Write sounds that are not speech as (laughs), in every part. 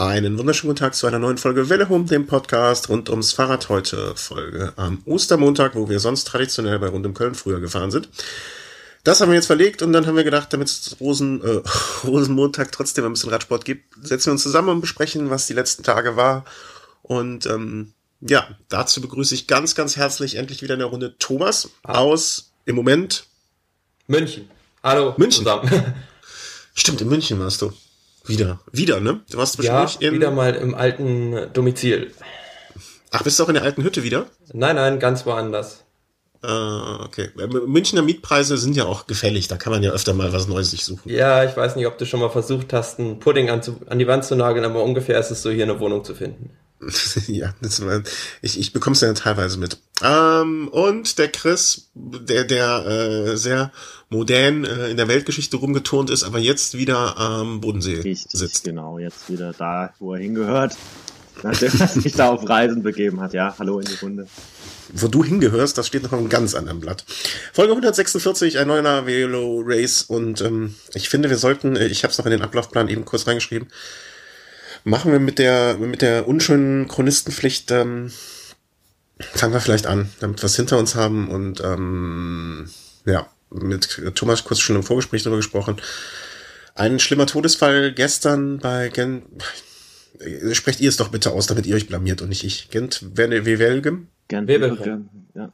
Einen wunderschönen guten Tag zu einer neuen Folge Welle Home, dem Podcast rund ums Fahrrad heute. Folge am Ostermontag, wo wir sonst traditionell bei Rund um Köln früher gefahren sind. Das haben wir jetzt verlegt und dann haben wir gedacht, damit es Rosen, äh, (laughs) Rosenmontag trotzdem ein bisschen Radsport gibt, setzen wir uns zusammen und besprechen, was die letzten Tage war. Und ähm, ja, dazu begrüße ich ganz, ganz herzlich endlich wieder in der Runde Thomas ah. aus im Moment München. Hallo. München. Zusammen. (laughs) Stimmt, in München warst du. Wieder, wieder, ne? Du warst wahrscheinlich ja, in... wieder mal im alten Domizil. Ach, bist du auch in der alten Hütte wieder? Nein, nein, ganz woanders. Ah, okay. Münchner Mietpreise sind ja auch gefällig, da kann man ja öfter mal was Neues sich suchen. Ja, ich weiß nicht, ob du schon mal versucht hast, einen Pudding an, an die Wand zu nageln, aber ungefähr ist es so, hier eine Wohnung zu finden. (laughs) ja, das war, ich, ich bekomme es ja teilweise mit. Ähm, und der Chris, der, der äh, sehr modern äh, in der Weltgeschichte rumgeturnt ist, aber jetzt wieder am Bodensee Richtig, sitzt. Genau, jetzt wieder da, wo er hingehört. Nachdem er (laughs) sich da auf Reisen begeben hat. Ja, hallo in die Runde. Wo du hingehörst, das steht noch auf einem ganz anderen Blatt. Folge 146, ein neuer Velo Race und ähm, ich finde, wir sollten, äh, ich habe es noch in den Ablaufplan eben kurz reingeschrieben, machen wir mit der, mit der unschönen Chronistenpflicht, ähm, fangen wir vielleicht an, damit wir es hinter uns haben und ähm, ja, mit Thomas kurz schon im Vorgespräch darüber gesprochen. Ein schlimmer Todesfall gestern bei Gent. Sprecht ihr es doch bitte aus, damit ihr euch blamiert und nicht ich. Gent Wevelgem? Gent Wevelgem, ja.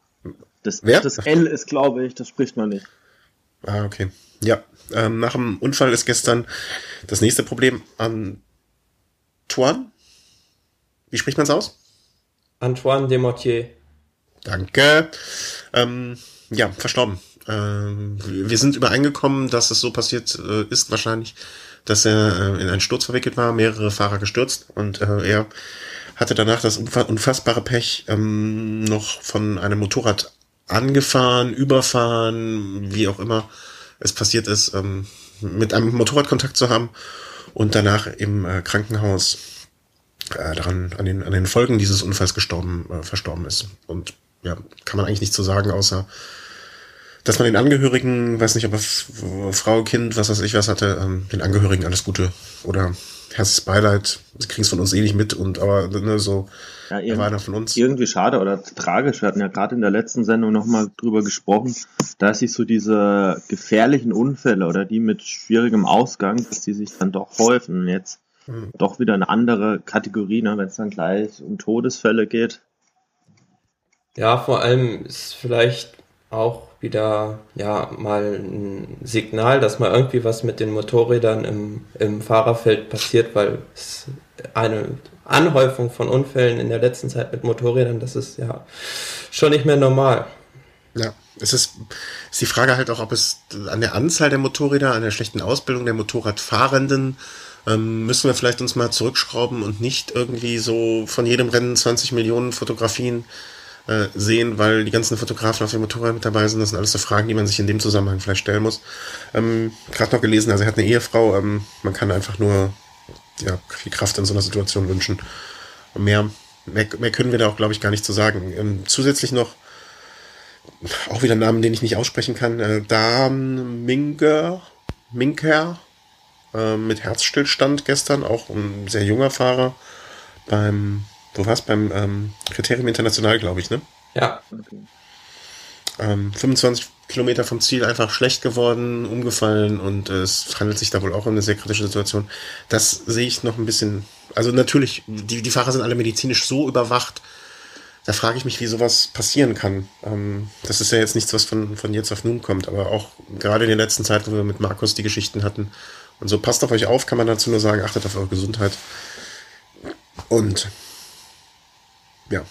Das, Wer? das L ist, glaube ich, das spricht man nicht. Ah, okay. Ja, ähm, nach dem Unfall ist gestern das nächste Problem an Antoine? Wie spricht man es aus? Antoine Desmortier. Danke. Ähm, ja, verstorben. Ähm, wir sind übereingekommen, dass es so passiert äh, ist wahrscheinlich, dass er äh, in einen Sturz verwickelt war, mehrere Fahrer gestürzt und äh, er hatte danach das unfassbare Pech, ähm, noch von einem Motorrad angefahren, überfahren, wie auch immer es passiert ist, ähm, mit einem Motorrad Kontakt zu haben und danach im äh, Krankenhaus äh, daran an den, an den Folgen dieses Unfalls gestorben, äh, verstorben ist. Und ja, kann man eigentlich nicht so sagen, außer dass man den Angehörigen, weiß nicht, ob er Frau, Kind, was weiß ich was hatte, ähm, den Angehörigen alles Gute oder herzliches Beileid. Sie kriegen es von uns eh nicht mit und aber ne, so ja, er war einer von uns. Irgendwie schade oder tragisch. Wir hatten ja gerade in der letzten Sendung nochmal drüber gesprochen, dass sich so diese gefährlichen Unfälle oder die mit schwierigem Ausgang, dass die sich dann doch häufen. Jetzt hm. doch wieder eine andere Kategorie, ne, wenn es dann gleich um Todesfälle geht. Ja, vor allem ist vielleicht auch wieder ja mal ein Signal, dass mal irgendwie was mit den Motorrädern im, im Fahrerfeld passiert, weil es eine Anhäufung von Unfällen in der letzten Zeit mit Motorrädern, das ist ja schon nicht mehr normal. Ja, es ist, ist die Frage halt auch, ob es an der Anzahl der Motorräder, an der schlechten Ausbildung der Motorradfahrenden ähm, müssen wir vielleicht uns mal zurückschrauben und nicht irgendwie so von jedem Rennen 20 Millionen Fotografien äh, sehen, weil die ganzen Fotografen auf dem Motorrad mit dabei sind. Das sind alles so Fragen, die man sich in dem Zusammenhang vielleicht stellen muss. Ähm, Gerade noch gelesen, also er hat eine Ehefrau. Ähm, man kann einfach nur ja, viel Kraft in so einer Situation wünschen. Und mehr, mehr, mehr können wir da auch, glaube ich, gar nicht zu sagen. Ähm, zusätzlich noch auch wieder Namen, den ich nicht aussprechen kann. Äh, Dan Minker, Minker äh, mit Herzstillstand gestern, auch ein sehr junger Fahrer beim, wo war's? Beim ähm, Kriterium International, glaube ich, ne? Ja. Ähm, 25 Kilometer vom Ziel einfach schlecht geworden, umgefallen und es handelt sich da wohl auch um eine sehr kritische Situation. Das sehe ich noch ein bisschen. Also natürlich, die, die Fahrer sind alle medizinisch so überwacht. Da frage ich mich, wie sowas passieren kann. Ähm, das ist ja jetzt nichts, was von, von jetzt auf nun kommt, aber auch gerade in der letzten Zeit, wo wir mit Markus die Geschichten hatten. Und so passt auf euch auf, kann man dazu nur sagen, achtet auf eure Gesundheit. Und ja,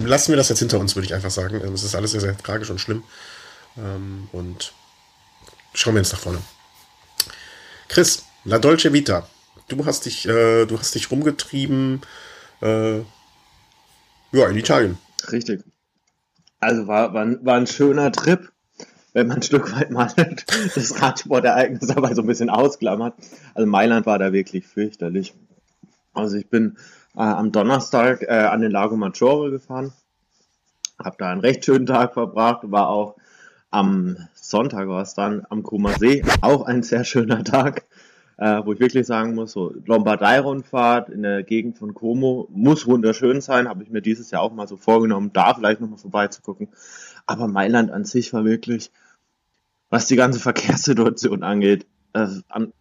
lassen wir das jetzt hinter uns, würde ich einfach sagen. Es ist alles sehr, sehr tragisch und schlimm. Ähm, und schauen wir jetzt nach vorne. Chris, La Dolce Vita. Du hast dich, äh, du hast dich rumgetrieben, äh, ja, in Italien. Richtig. Also war, war, war ein schöner Trip, wenn man ein Stück weit mal (laughs) das Radsportereignis dabei so ein bisschen ausklammert. Also Mailand war da wirklich fürchterlich. Also ich bin äh, am Donnerstag äh, an den Lago Maggiore gefahren. Habe da einen recht schönen Tag verbracht, war auch am Sonntag war es dann am Krumer See, auch ein sehr schöner Tag. äh, wo ich wirklich sagen muss, so Lombardei-Rundfahrt in der Gegend von Como muss wunderschön sein, habe ich mir dieses Jahr auch mal so vorgenommen, da vielleicht nochmal vorbeizugucken. Aber Mailand an sich war wirklich, was die ganze Verkehrssituation angeht, äh, an,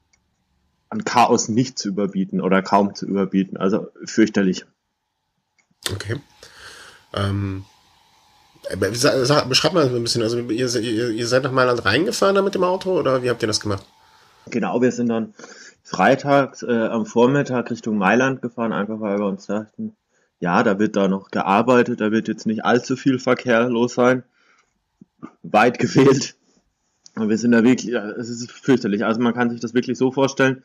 an Chaos nicht zu überbieten oder kaum zu überbieten. Also fürchterlich. Okay. Ähm, beschreib mal ein bisschen, also ihr, ihr, ihr seid nach Mailand reingefahren da mit dem Auto oder wie habt ihr das gemacht? Genau, wir sind dann freitags äh, am Vormittag Richtung Mailand gefahren, einfach weil wir uns dachten, ja, da wird da noch gearbeitet, da wird jetzt nicht allzu viel Verkehr los sein. Weit (laughs) gefehlt. Und wir sind da wirklich, es ist fürchterlich. Also man kann sich das wirklich so vorstellen,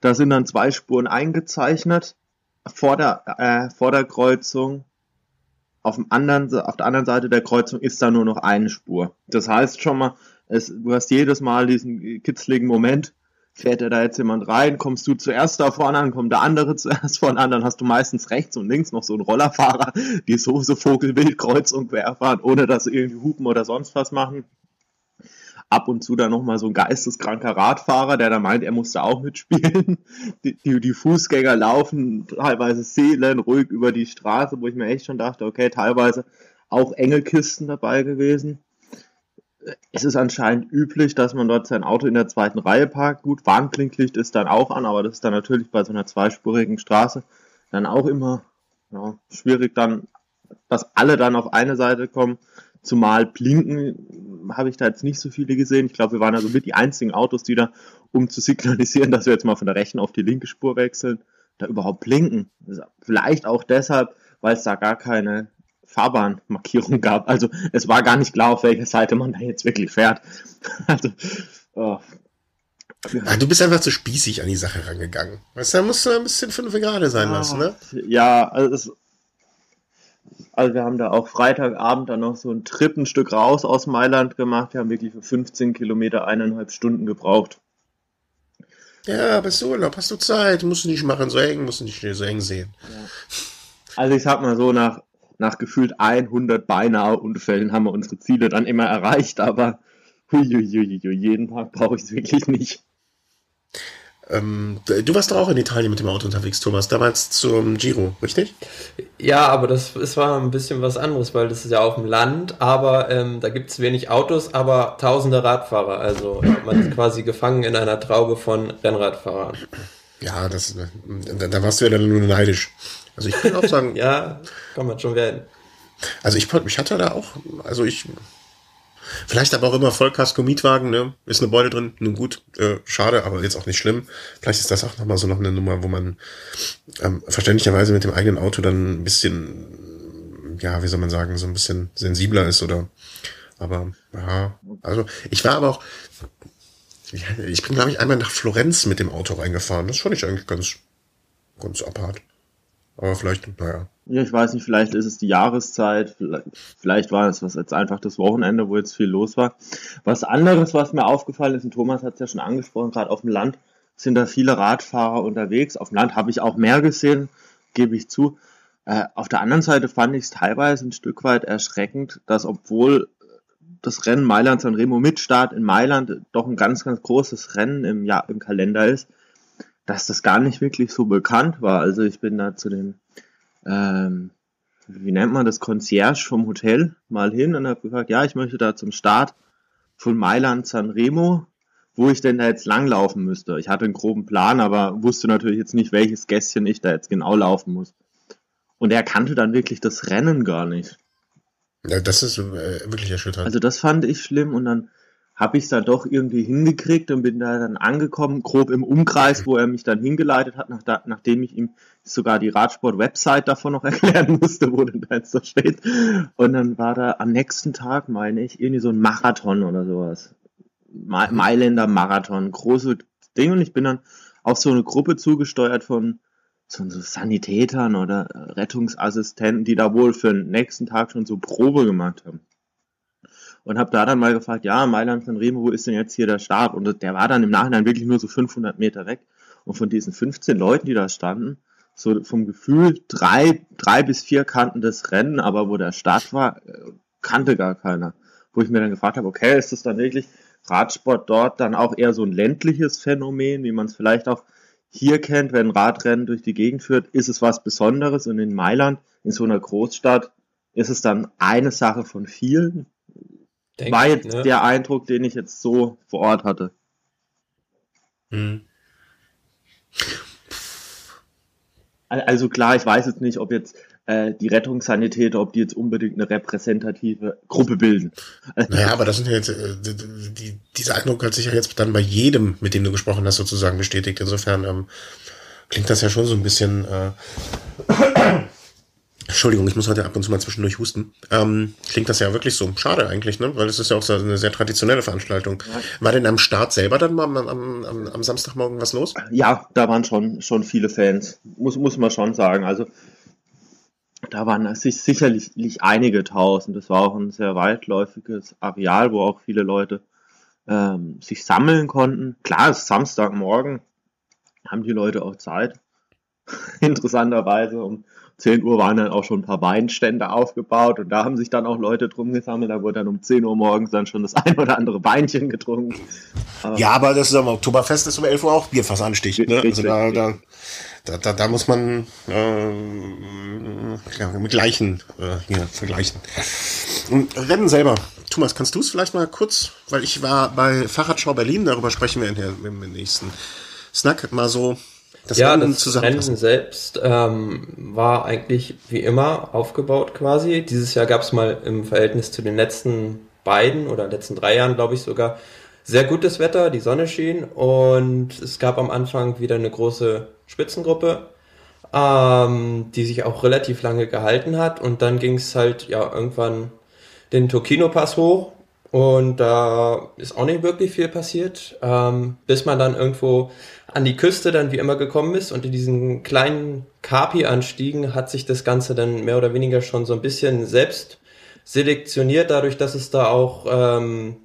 da sind dann zwei Spuren eingezeichnet vor der, äh, vor der Kreuzung. Auf, dem anderen, auf der anderen Seite der Kreuzung ist da nur noch eine Spur. Das heißt schon mal, es, du hast jedes Mal diesen kitzligen Moment, fährt er da jetzt jemand rein, kommst du zuerst da vorne an, kommt der andere (laughs) zuerst vorne an, dann hast du meistens rechts und links noch so einen Rollerfahrer, die so, so vogelwild kreuz und quer fahren, ohne dass sie irgendwie hupen oder sonst was machen. Ab und zu dann nochmal so ein geisteskranker Radfahrer, der da meint, er musste auch mitspielen. (laughs) Die, die, die Fußgänger laufen teilweise seelenruhig über die Straße, wo ich mir echt schon dachte, okay, teilweise auch enge Kisten dabei gewesen es ist anscheinend üblich, dass man dort sein Auto in der zweiten Reihe parkt. Gut, Warnblinklicht ist dann auch an, aber das ist dann natürlich bei so einer zweispurigen Straße dann auch immer ja, schwierig dann, dass alle dann auf eine Seite kommen. Zumal Blinken habe ich da jetzt nicht so viele gesehen. Ich glaube, wir waren also mit die einzigen Autos, die da, um zu signalisieren, (laughs) dass wir jetzt mal von der rechten auf die linke Spur wechseln, da überhaupt blinken. Vielleicht auch deshalb, weil es da gar keine Fahrbahnmarkierung (laughs) gab. Also es war gar nicht klar, auf welcher Seite man da jetzt wirklich fährt. (laughs) Also, oh. ja, du bist einfach zu spießig an die Sache rangegangen. Weißt du, da musst du ein bisschen fünf gerade sein lassen, ne? Ja, also, es, also wir haben da auch Freitagabend dann noch so ein Trip ein Stück raus aus Mailand gemacht. Wir haben wirklich für 15 Kilometer eineinhalb Stunden gebraucht. Ja, bist du Urlaub, hast du Zeit, musst du nicht machen, so eng, musst du nicht so eng sehen. Ja. Also ich sag mal so, nach nach gefühlt 100 beinahe Unfällen haben wir unsere Ziele dann immer erreicht, aber huiuiuiui, jeden Tag brauche ich es wirklich nicht. Ähm, du warst doch auch in Italien mit dem Auto unterwegs, Thomas, damals zum Giro, richtig? Ja, aber das, das war ein bisschen was anderes, weil das ist ja auf dem Land, aber ähm, da gibt es wenig Autos, aber tausende Radfahrer. Also man ist quasi gefangen in einer Traube von Rennradfahrern. Ja, das, da, da warst du ja dann nur neidisch. Also ich kann auch sagen. (laughs) ja, kann man schon werden. Also ich, ich hatte da auch, also ich, vielleicht aber auch immer Vollkasko-Mietwagen, ne? Ist eine Beute drin, nun gut, äh, schade, aber jetzt auch nicht schlimm. Vielleicht ist das auch nochmal so noch eine Nummer, wo man ähm, verständlicherweise mit dem eigenen Auto dann ein bisschen, ja, wie soll man sagen, so ein bisschen sensibler ist oder, aber, ja, also ich war aber auch, ich bin, glaube ich, einmal nach Florenz mit dem Auto reingefahren. Das fand ich eigentlich ganz, ganz apart. Aber vielleicht, naja. Ja, ich weiß nicht, vielleicht ist es die Jahreszeit, vielleicht, war es was jetzt einfach das Wochenende, wo jetzt viel los war. Was anderes, was mir aufgefallen ist, und Thomas hat es ja schon angesprochen, gerade auf dem Land sind da viele Radfahrer unterwegs. Auf dem Land habe ich auch mehr gesehen, gebe ich zu. Äh, auf der anderen Seite fand ich es teilweise ein Stück weit erschreckend, dass obwohl das Rennen Mailand San Remo mit Start in Mailand doch ein ganz, ganz großes Rennen im, Jahr, im Kalender ist, dass das gar nicht wirklich so bekannt war. Also ich bin da zu dem, ähm, wie nennt man das, Concierge vom Hotel mal hin und habe gefragt, ja, ich möchte da zum Start von Mailand San Remo, wo ich denn da jetzt langlaufen müsste. Ich hatte einen groben Plan, aber wusste natürlich jetzt nicht, welches Gässchen ich da jetzt genau laufen muss. Und er kannte dann wirklich das Rennen gar nicht. Ja, das ist äh, wirklich erschütternd. Also das fand ich schlimm und dann habe ich es dann doch irgendwie hingekriegt und bin da dann angekommen, grob im Umkreis, wo er mich dann hingeleitet hat, nach da, nachdem ich ihm sogar die Radsport-Website davon noch (laughs) erklären musste, wo denn da jetzt so steht. Und dann war da am nächsten Tag, meine ich, irgendwie so ein Marathon oder sowas. Mailänder Marathon, große Ding. Und ich bin dann auf so eine Gruppe zugesteuert von so Sanitätern oder Rettungsassistenten, die da wohl für den nächsten Tag schon so Probe gemacht haben und habe da dann mal gefragt, ja, Mailand von Remo, wo ist denn jetzt hier der Start? Und der war dann im Nachhinein wirklich nur so 500 Meter weg. Und von diesen 15 Leuten, die da standen, so vom Gefühl drei, drei bis vier kannten das Rennen, aber wo der Start war, äh, kannte gar keiner. Wo ich mir dann gefragt habe, okay, ist das dann wirklich Radsport dort dann auch eher so ein ländliches Phänomen, wie man es vielleicht auch hier kennt, wenn Radrennen durch die Gegend führt, ist es was Besonderes und in Mailand, in so einer Großstadt, ist es dann eine Sache von vielen. Denk War jetzt ne? der Eindruck, den ich jetzt so vor Ort hatte. Mhm. Also klar, ich weiß jetzt nicht, ob jetzt äh, die Rettungssanitäter, ob die jetzt unbedingt eine repräsentative Gruppe bilden. (laughs) Naja, aber das sind ja jetzt, äh, die, die, dieser Eindruck hat sich ja jetzt dann bei jedem, mit dem du gesprochen hast, sozusagen bestätigt. Insofern ähm, klingt das ja schon so ein bisschen. Äh, Entschuldigung, ich muss heute ab und zu mal zwischendurch husten. Ähm, klingt das ja wirklich so. Schade eigentlich, ne? Weil es ist ja auch so eine sehr traditionelle Veranstaltung. Ja. War denn am Start selber dann mal am, am, am, am Samstagmorgen was los? Ja, da waren schon, schon viele Fans. Muss, muss man schon sagen. Also da waren sich sicherlich einige tausend. Das war auch ein sehr weitläufiges Areal, wo auch viele Leute ähm, sich sammeln konnten. Klar, es ist Samstagmorgen, haben die Leute auch Zeit. (laughs) Interessanterweise um 10 Uhr waren dann auch schon ein paar Weinstände aufgebaut und da haben sich dann auch Leute drum gesammelt. Da wurde dann um 10 Uhr morgens dann schon das (laughs) ein oder andere Weinchen getrunken. Ja, aber das ist am Oktoberfest ist um 11 Uhr auch Bierfassanstich. Ne? Also da, da, da, da, muss man äh, ja, mit gleichen äh, hier vergleichen. Und Rennen selber. Thomas, kannst du es vielleicht mal kurz, weil ich war bei Fahrradschau Berlin, darüber sprechen wir in der, im nächsten Snack, mal so das ja, Rennen das Rennen selbst ähm, war eigentlich wie immer aufgebaut quasi. Dieses Jahr gab es mal im Verhältnis zu den letzten beiden oder letzten drei Jahren, glaube ich sogar, sehr gutes Wetter, die Sonne schien und es gab am Anfang wieder eine große Spitzengruppe, ähm, die sich auch relativ lange gehalten hat und dann ging es halt ja irgendwann den Tokino-Pass hoch und da ist auch nicht wirklich viel passiert, ähm, bis man dann irgendwo an die Küste dann wie immer gekommen ist und in diesen kleinen Kapi-Anstiegen hat sich das Ganze dann mehr oder weniger schon so ein bisschen selbst selektioniert, dadurch, dass es da auch ähm,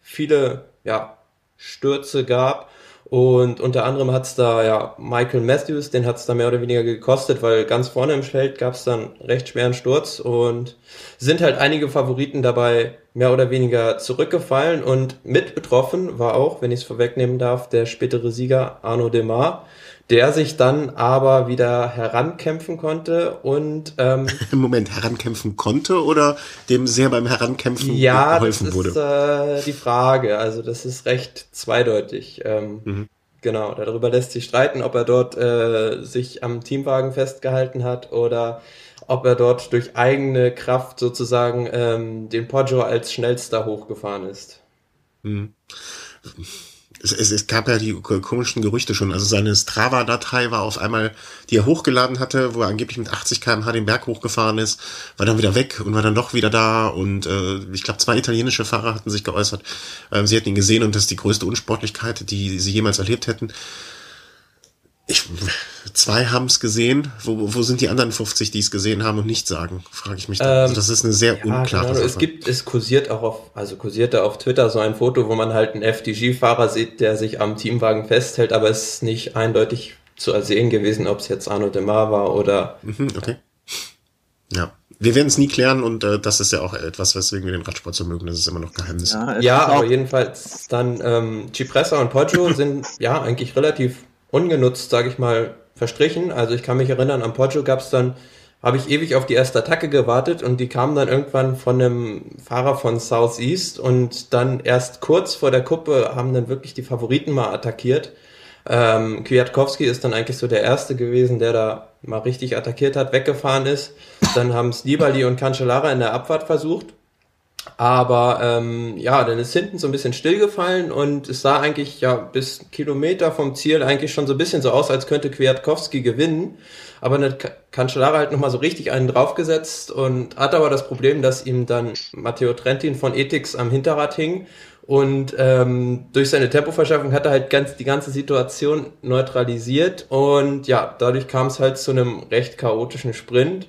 viele ja, Stürze gab. Und unter anderem hat es da ja Michael Matthews, den hat es da mehr oder weniger gekostet, weil ganz vorne im Feld gab es dann recht schweren Sturz und sind halt einige Favoriten dabei mehr oder weniger zurückgefallen. Und mit betroffen war auch, wenn ich es vorwegnehmen darf, der spätere Sieger Arno Demar, der sich dann aber wieder herankämpfen konnte und ähm, (laughs) Moment herankämpfen konnte oder dem sehr beim Herankämpfen ja, geholfen wurde? Ja, das ist äh, die Frage. Also das ist recht zweideutig. Ähm, mhm. Genau, darüber lässt sich streiten, ob er dort äh, sich am Teamwagen festgehalten hat oder ob er dort durch eigene Kraft sozusagen ähm, den Poggio als schnellster hochgefahren ist. Mhm es, es, es gab ja die komischen Gerüchte schon. Also seine Strava-Datei war auf einmal, die er hochgeladen hatte, wo er angeblich mit 80 km/h den Berg hochgefahren ist, war dann wieder weg und war dann doch wieder da. Und äh, ich glaube, zwei italienische Fahrer hatten sich geäußert. Ähm, sie hätten ihn gesehen und das ist die größte Unsportlichkeit, die sie jemals erlebt hätten. Ich, zwei haben es gesehen. Wo, wo sind die anderen 50, die es gesehen haben und nicht sagen? Frage ich mich. Da. Ähm, also das ist eine sehr ja, unklare genau. Sache. Es gibt, es kursiert auch auf, also kursierte auf Twitter so ein Foto, wo man halt einen FDG-Fahrer sieht, der sich am Teamwagen festhält, aber es ist nicht eindeutig zu ersehen gewesen, ob es jetzt Arno Demar war oder. Mhm, okay. Ja. Wir werden es nie klären und äh, das ist ja auch etwas, weswegen wir den Radsport so mögen. Das ist immer noch Geheimnis. Ja, ja aber jedenfalls dann ähm, Cipressa und Poggio (laughs) sind ja eigentlich relativ ungenutzt, sage ich mal, verstrichen. Also ich kann mich erinnern, am Poggio gab es dann, habe ich ewig auf die erste Attacke gewartet und die kam dann irgendwann von einem Fahrer von Southeast und dann erst kurz vor der Kuppe haben dann wirklich die Favoriten mal attackiert. Ähm, Kwiatkowski ist dann eigentlich so der Erste gewesen, der da mal richtig attackiert hat, weggefahren ist. Dann haben es Nibali und Cancellara in der Abfahrt versucht aber ähm, ja, dann ist hinten so ein bisschen stillgefallen und es sah eigentlich ja bis Kilometer vom Ziel eigentlich schon so ein bisschen so aus, als könnte Kwiatkowski gewinnen. Aber dann hat Cancellara halt nochmal so richtig einen draufgesetzt und hat aber das Problem, dass ihm dann Matteo Trentin von Ethics am Hinterrad hing. Und ähm, durch seine Tempoverschaffung hat er halt ganz die ganze Situation neutralisiert. Und ja, dadurch kam es halt zu einem recht chaotischen Sprint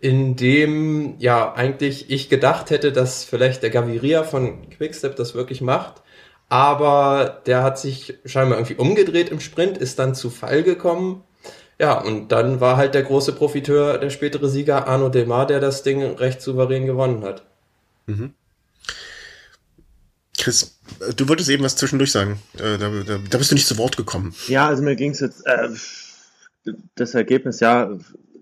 in dem ja eigentlich ich gedacht hätte, dass vielleicht der Gaviria von Quickstep das wirklich macht. Aber der hat sich scheinbar irgendwie umgedreht im Sprint, ist dann zu Fall gekommen. Ja, und dann war halt der große Profiteur, der spätere Sieger Arno Delmar, der das Ding recht souverän gewonnen hat. Mhm. Chris, Du wolltest eben was zwischendurch sagen. Äh, da, da, da bist du nicht zu Wort gekommen. Ja, also mir ging es jetzt, äh, das Ergebnis, ja,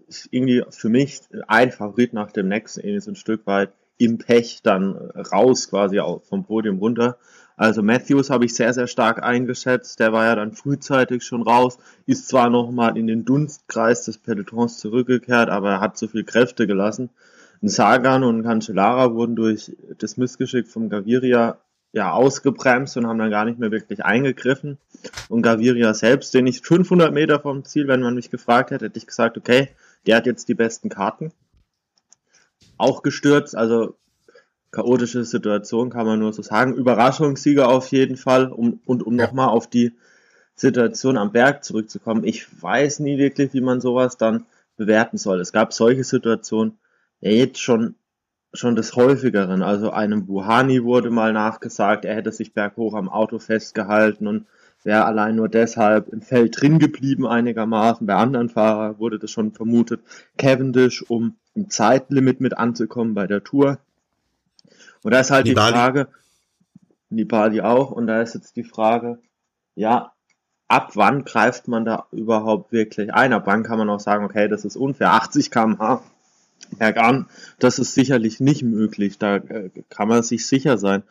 ist irgendwie für mich ein Favorit nach dem nächsten, irgendwie so ein Stück weit im Pech dann raus quasi vom Podium runter. Also Matthews habe ich sehr, sehr stark eingeschätzt. Der war ja dann frühzeitig schon raus, ist zwar nochmal in den Dunstkreis des Pelotons zurückgekehrt, aber er hat zu viel Kräfte gelassen. Und Sagan und Cancellara wurden durch das Missgeschick vom Gaviria ja ausgebremst und haben dann gar nicht mehr wirklich eingegriffen. Und Gaviria selbst, den ich 500 Meter vom Ziel, wenn man mich gefragt hätte, hätte ich gesagt, okay, der hat jetzt die besten Karten. Auch gestürzt, also chaotische Situation, kann man nur so sagen. Überraschungssieger auf jeden Fall. Um, und um ja. nochmal auf die Situation am Berg zurückzukommen. Ich weiß nie wirklich, wie man sowas dann bewerten soll. Es gab solche Situationen, ja jetzt schon, schon des häufigeren. Also einem Buhani wurde mal nachgesagt, er hätte sich berghoch am Auto festgehalten und wäre allein nur deshalb im Feld drin geblieben einigermaßen. Bei anderen Fahrern wurde das schon vermutet. Cavendish, um im Zeitlimit mit anzukommen bei der Tour. Und da ist halt Nibali. die Frage, Nibali auch, und da ist jetzt die Frage, ja, ab wann greift man da überhaupt wirklich ein? Ab wann kann man auch sagen, okay, das ist unfair, 80 km/h bergan, das ist sicherlich nicht möglich, da äh, kann man sich sicher sein.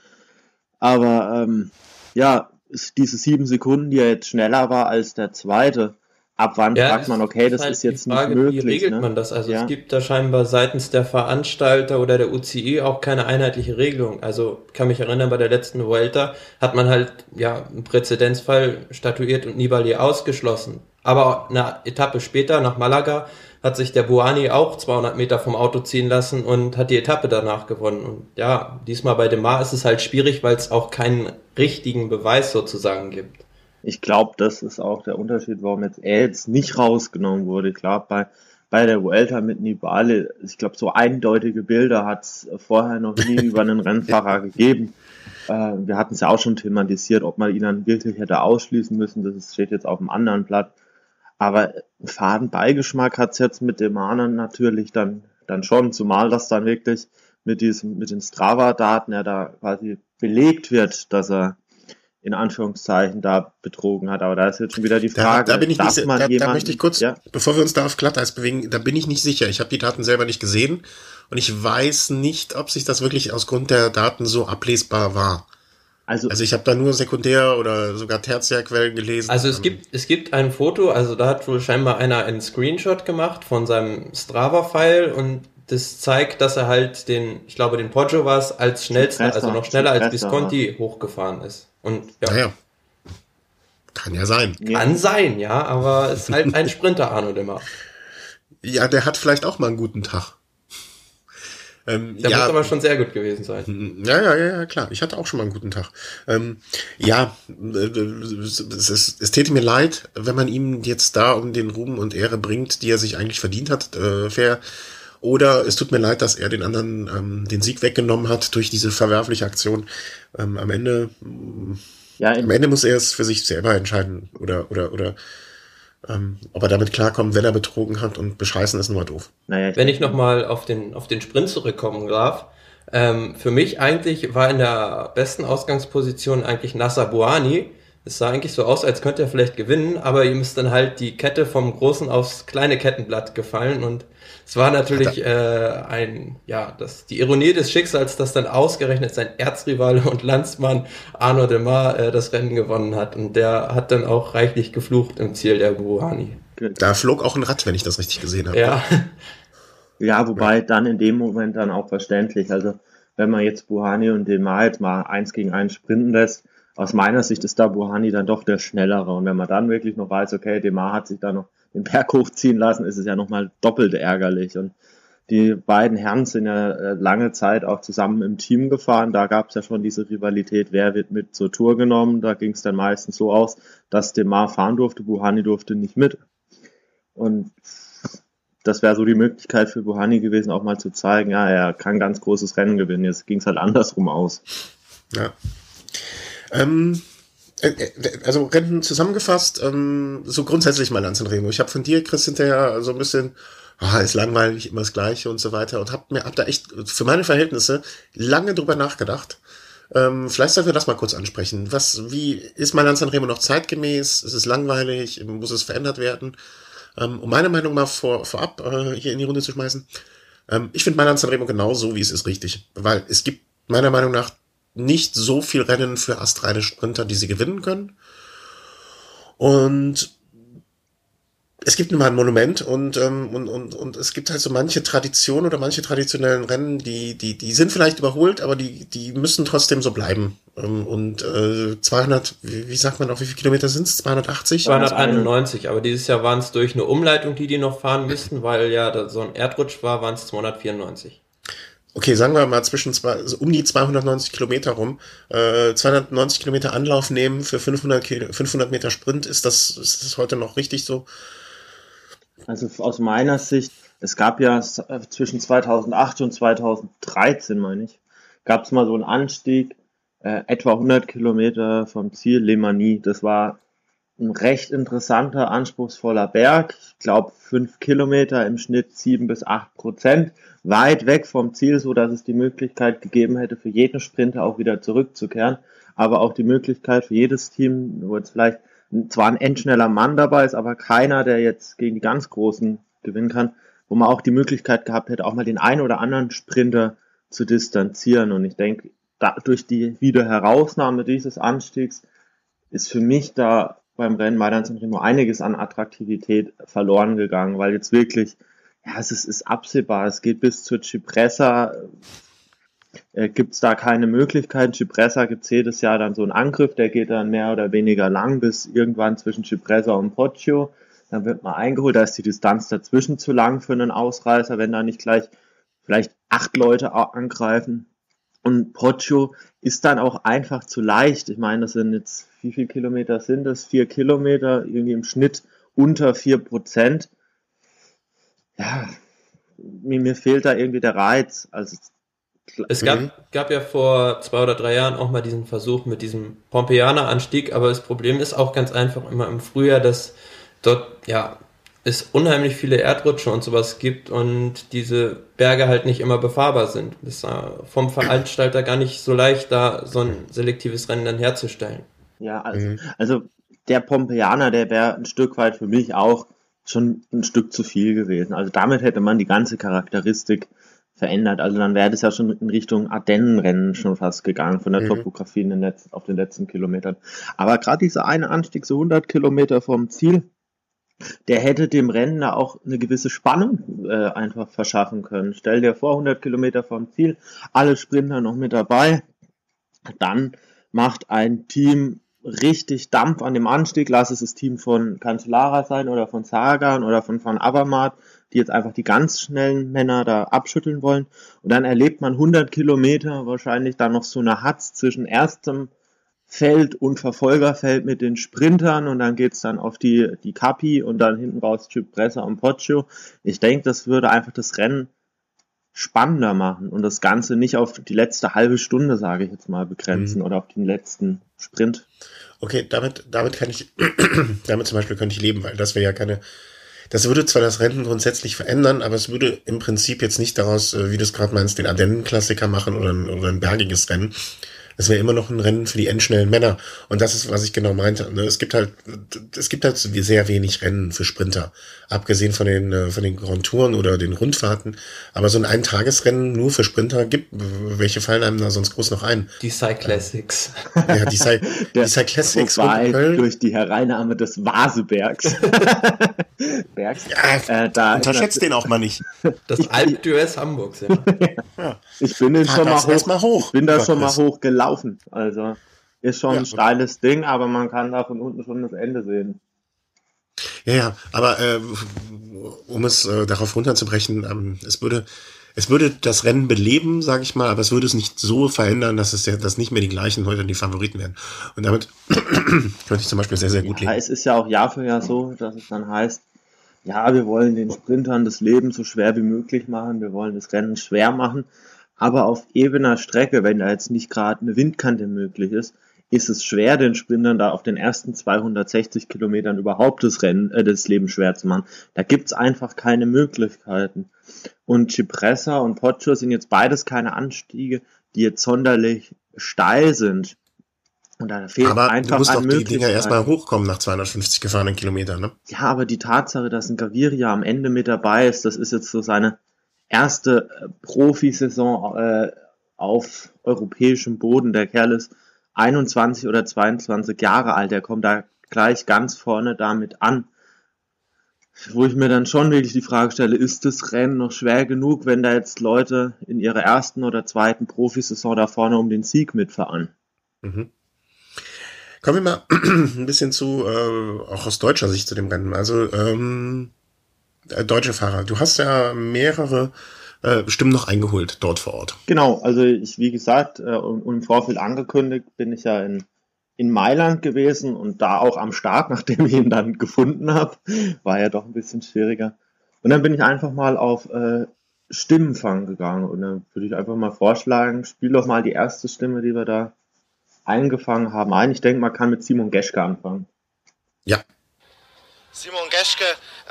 Aber ähm, ja, diese sieben Sekunden, die er jetzt schneller war als der zweite, ab wann ja, fragt man, okay, das halt ist jetzt Frage, nicht möglich. Wie regelt ne? man das? Also ja. es gibt da scheinbar seitens der Veranstalter oder der UCI auch keine einheitliche Regelung. Also kann mich erinnern, bei der letzten Vuelta hat man halt ja einen Präzedenzfall statuiert und Nibali ausgeschlossen. Aber eine Etappe später nach Malaga hat sich der Buani auch 200 Meter vom Auto ziehen lassen und hat die Etappe danach gewonnen. Und ja, diesmal bei Demar ist es halt schwierig, weil es auch keinen richtigen Beweis sozusagen gibt. Ich glaube, das ist auch der Unterschied, warum jetzt er jetzt nicht rausgenommen wurde. Glaube, bei, bei der Vuelta mit Nibali, ich glaube, so eindeutige Bilder hat es vorher noch nie (laughs) über einen Rennfahrer gegeben. Äh, wir hatten es ja auch schon thematisiert, ob man ihn dann wirklich hätte ausschließen müssen. Das steht jetzt auf dem anderen Blatt. Aber Fadenbeigeschmack hat es jetzt mit dem Ahnen natürlich dann, dann schon, zumal das dann wirklich mit diesem, mit den Strava-Daten ja da quasi belegt wird, dass er in Anführungszeichen da betrogen hat. Aber da ist jetzt schon wieder die Frage, da, da bin ich nicht, da, da, möchte ich kurz, ja? bevor wir uns da auf Glatteis bewegen, da bin ich nicht sicher. Ich habe die Daten selber nicht gesehen und ich weiß nicht, ob sich das wirklich aus Grund der Daten so ablesbar war. Also, also ich habe da nur Sekundär- oder sogar Tertiärquellen gelesen. Also es gibt, es gibt ein Foto, also da hat wohl scheinbar einer einen Screenshot gemacht von seinem Strava-File und das zeigt, dass er halt den, ich glaube, den Poggio war es, als schnellster, also noch schneller als Visconti hochgefahren ist. Und ja. Naja. Kann ja sein. Kann ja. sein, ja, aber es ist halt ein Sprinter, Arno immer. Ja, der hat vielleicht auch mal einen guten Tag. Ähm, der ja, muss aber schon sehr gut gewesen sein. (laughs) Ja, ja, ja, klar. Ich hatte auch schon mal einen guten Tag. Ähm, ja, äh, es, es, es täte mir leid, wenn man ihm jetzt da um den Ruhm und Ehre bringt, die er sich eigentlich verdient hat, äh, fair oder es tut mir leid, dass er den anderen ähm, den Sieg weggenommen hat durch diese verwerfliche Aktion. Ähm, am Ende, ja, am Ende muss er es für sich selber entscheiden oder oder oder ähm, ob er damit klarkommt, wenn er betrogen hat und bescheißen ist nur doof. Naja, wenn ich nochmal auf den auf den Sprint zurückkommen darf. Ähm, für mich eigentlich war in der besten Ausgangsposition eigentlich Nasser Buani. Es sah eigentlich so aus, als könnte er vielleicht gewinnen, aber ihm ist dann halt die Kette vom großen aufs kleine Kettenblatt gefallen und es war natürlich äh, ein, ja, das, die Ironie des Schicksals, dass dann ausgerechnet sein Erzrivale und Landsmann Arno Demar äh, das Rennen gewonnen hat. Und der hat dann auch reichlich geflucht im Ziel der Buhani. Da flog auch ein Rad, wenn ich das richtig gesehen habe. Ja. (laughs) Ja, wobei dann in dem Moment dann auch verständlich. Also wenn man jetzt Buhani und Demar jetzt mal eins gegen eins sprinten lässt, aus meiner Sicht ist da Buhani dann doch der Schnellere. Und wenn man dann wirklich noch weiß, okay, Demar hat sich da noch den Berg hochziehen lassen, ist es ja nochmal doppelt ärgerlich. Und die beiden Herren sind ja äh, lange Zeit auch zusammen im Team gefahren. Da gab es ja schon diese Rivalität, wer wird mit zur Tour genommen. Da ging es dann meistens so aus, dass Demar fahren durfte, Buhani durfte nicht mit. Und das wäre so die Möglichkeit für Buhani gewesen, auch mal zu zeigen, ja, er kann ganz großes Rennen gewinnen. Jetzt ging es halt andersrum aus. Ja. Ähm, äh, äh, also Rennen zusammengefasst, ähm, so grundsätzlich mal Lanzenremo. Ich habe von dir, Chris, hinterher so ein bisschen, ah, ist langweilig, immer das Gleiche und so weiter und hab mir hab da echt für meine Verhältnisse lange drüber nachgedacht. Ähm, vielleicht sollten wir das mal kurz ansprechen. Was, wie ist Mailand Sanremo noch zeitgemäß? Ist es langweilig? Muss es verändert werden? Ähm, um meine Meinung mal vor, vorab äh, hier in die Runde zu schmeißen. Ähm, ich finde Mailand Sanremo genau so, wie es ist, richtig. Weil es gibt meiner Meinung nach nicht so viel Rennen für astreine Sprinter, die sie gewinnen können. Und es gibt nun mal ein Monument und, ähm, und, und, und es gibt halt so manche Traditionen oder manche traditionellen Rennen, die, die, die sind vielleicht überholt, aber die, die müssen trotzdem so bleiben. Ähm, und äh, 200, wie, wie sagt man auf wie viele Kilometer sind es? 280? 291, aber dieses Jahr waren es durch eine Umleitung, die die noch fahren müssten, weil ja da so ein Erdrutsch war, waren es 294 okay, sagen wir mal zwischen zwei, also um die 290 Kilometer rum, äh, 290 Kilometer Anlauf nehmen für 500, Kilo, 500 Meter Sprint, ist das, ist das heute noch richtig so? Also aus meiner Sicht, es gab ja zwischen 2008 und 2013, meine ich, gab es mal so einen Anstieg, äh, etwa 100 Kilometer vom Ziel Le Mani. Das war ein recht interessanter, anspruchsvoller Berg. Ich glaube, fünf Kilometer im Schnitt sieben bis acht Prozent. Weit weg vom Ziel, so dass es die Möglichkeit gegeben hätte, für jeden Sprinter auch wieder zurückzukehren. Aber auch die Möglichkeit für jedes Team, wo jetzt vielleicht zwar ein endschneller Mann dabei ist, aber keiner, der jetzt gegen die ganz Großen gewinnen kann, wo man auch die Möglichkeit gehabt hätte, auch mal den einen oder anderen Sprinter zu distanzieren. Und ich denke, da, durch die Wiederherausnahme dieses Anstiegs ist für mich da beim Rennen Mailand Sanremo einiges an Attraktivität verloren gegangen, weil jetzt wirklich, ja, es ist, ist absehbar, es geht bis zur Cipressa, äh, gibt es da keine Möglichkeiten. Cipressa gibt es jedes Jahr dann so einen Angriff, der geht dann mehr oder weniger lang bis irgendwann zwischen Cipressa und Poggio. Dann wird man eingeholt, da ist die Distanz dazwischen zu lang für einen Ausreißer, wenn da nicht gleich vielleicht acht Leute angreifen. Und Poggio ist dann auch einfach zu leicht. Ich meine, das sind jetzt, wie viele Kilometer sind das? Vier Kilometer, irgendwie im Schnitt unter vier Prozent. Ja, mir, mir fehlt da irgendwie der Reiz. Also es gab, mhm. gab ja vor zwei oder drei Jahren auch mal diesen Versuch mit diesem Pompeianer-Anstieg, aber das Problem ist auch ganz einfach immer im Frühjahr, dass dort ja es unheimlich viele Erdrutsche und sowas gibt und diese Berge halt nicht immer befahrbar sind. Das ist vom Veranstalter gar nicht so leicht, da so ein selektives Rennen dann herzustellen. Ja, also, mhm. also der Pompeianer, der wäre ein Stück weit für mich auch schon ein Stück zu viel gewesen. Also damit hätte man die ganze Charakteristik verändert. Also dann wäre das ja schon in Richtung Ardennenrennen schon fast gegangen von der mhm. Topografie in den letzten, auf den letzten Kilometern. Aber gerade dieser eine Anstieg, so 100 Kilometer vom Ziel, der hätte dem Rennen da auch eine gewisse Spannung äh, einfach verschaffen können. Stell dir vor, 100 Kilometer vom Ziel, alle Sprinter noch mit dabei, dann macht ein Team richtig Dampf an dem Anstieg, lass es das Team von Cancellara sein oder von Sagan oder von Van Avermaet, die jetzt einfach die ganz schnellen Männer da abschütteln wollen. Und dann erlebt man 100 Kilometer wahrscheinlich dann noch so eine Hatz zwischen erstem Feld und Verfolgerfeld mit den Sprintern und dann geht's dann auf die, die Capi und dann hinten raus Cipressa und Poggio. Ich denke, das würde einfach das Rennen spannender machen und das Ganze nicht auf die letzte halbe Stunde, sage ich jetzt mal, begrenzen mhm. oder auf den letzten Sprint. Okay, damit, damit kann ich, (clears throat) damit zum Beispiel könnte ich leben, weil das wäre ja keine, das würde zwar das Rennen grundsätzlich verändern, aber es würde im Prinzip jetzt nicht daraus, äh, wie du es gerade meinst, den Ardennen-Klassiker machen oder ein, oder ein bergiges Rennen, es wäre immer noch ein Rennen für die endschnellen Männer. Und das ist, was ich genau meinte. Ne? Es gibt halt, es gibt halt sehr wenig Rennen für Sprinter. Abgesehen von den, äh, von den Grand Touren oder den Rundfahrten. Aber so ein Eintagesrennen nur für Sprinter gibt, welche fallen einem da sonst groß noch ein? Die Cyclassics. Ja, die, Cy (laughs) die Cyclassics. durch die Hereinnahme des Vasebergs. (laughs) Bergs. Ja, äh, da unterschätzt den auch mal nicht. (laughs) Das Alp d'Huez Hamburgs, ja. ja. Ich bin den schon mal hoch, mal hoch. bin da schon mal hochgelaufen. Also ist schon ja, ein steiles Ding, aber man kann da von unten schon das Ende sehen. Ja, ja, aber äh, um es äh, darauf runterzubrechen, ähm, es würde es würde das Rennen beleben, sage ich mal, aber es würde es nicht so verändern, dass es ja, dass nicht mehr die gleichen heute die Favoriten werden. Und damit (clears throat) könnte ich zum Beispiel sehr, sehr gut ja, leben. Es ist ja auch Jahr für Jahr so, dass es dann heißt, ja, wir wollen den Sprintern das Leben so schwer wie möglich machen, wir wollen das Rennen schwer machen, aber auf ebener Strecke, wenn da jetzt nicht gerade eine Windkante möglich ist, ist es schwer, den Sprintern da auf den ersten 260 Kilometern überhaupt das Rennen, äh, das Leben schwer zu machen. Da gibt's einfach keine Möglichkeiten. Und Cipressa und Poggio sind jetzt beides keine Anstiege, die jetzt sonderlich steil sind. Und da fehlt aber einfach du musst an doch die Dinger erstmal hochkommen nach 250 gefahrenen Kilometern, ne? Ja, aber die Tatsache, dass ein Gaviria am Ende mit dabei ist, das ist jetzt so seine erste äh, Profisaison äh, auf europäischem Boden. Der Kerl ist 21 oder 22 Jahre alt, der kommt da gleich ganz vorne damit an. Wo ich mir dann schon wirklich die Frage stelle, ist das Rennen noch schwer genug, wenn da jetzt Leute in ihrer ersten oder zweiten Profisaison da vorne um den Sieg mitfahren? Mhm. Kommen wir mal (clears throat) ein bisschen zu, äh, auch aus deutscher Sicht zu dem Rennen. Also ähm, äh, deutsche Fahrer. Du hast ja mehrere äh, Stimmen noch eingeholt dort vor Ort. Genau, also ich, wie gesagt, äh, im Vorfeld angekündigt, bin ich ja in, in Mailand gewesen und da auch am Start, (laughs) nachdem ich ihn dann gefunden habe. War ja doch ein bisschen schwieriger. Und dann bin ich einfach mal auf äh, Stimmenfang gegangen und dann würde ich einfach mal vorschlagen, spiel doch mal die erste Stimme, die wir da eingefangen haben, ein. Ich denke, man kann mit Simon Geschke anfangen. Ja. Simon Geschke,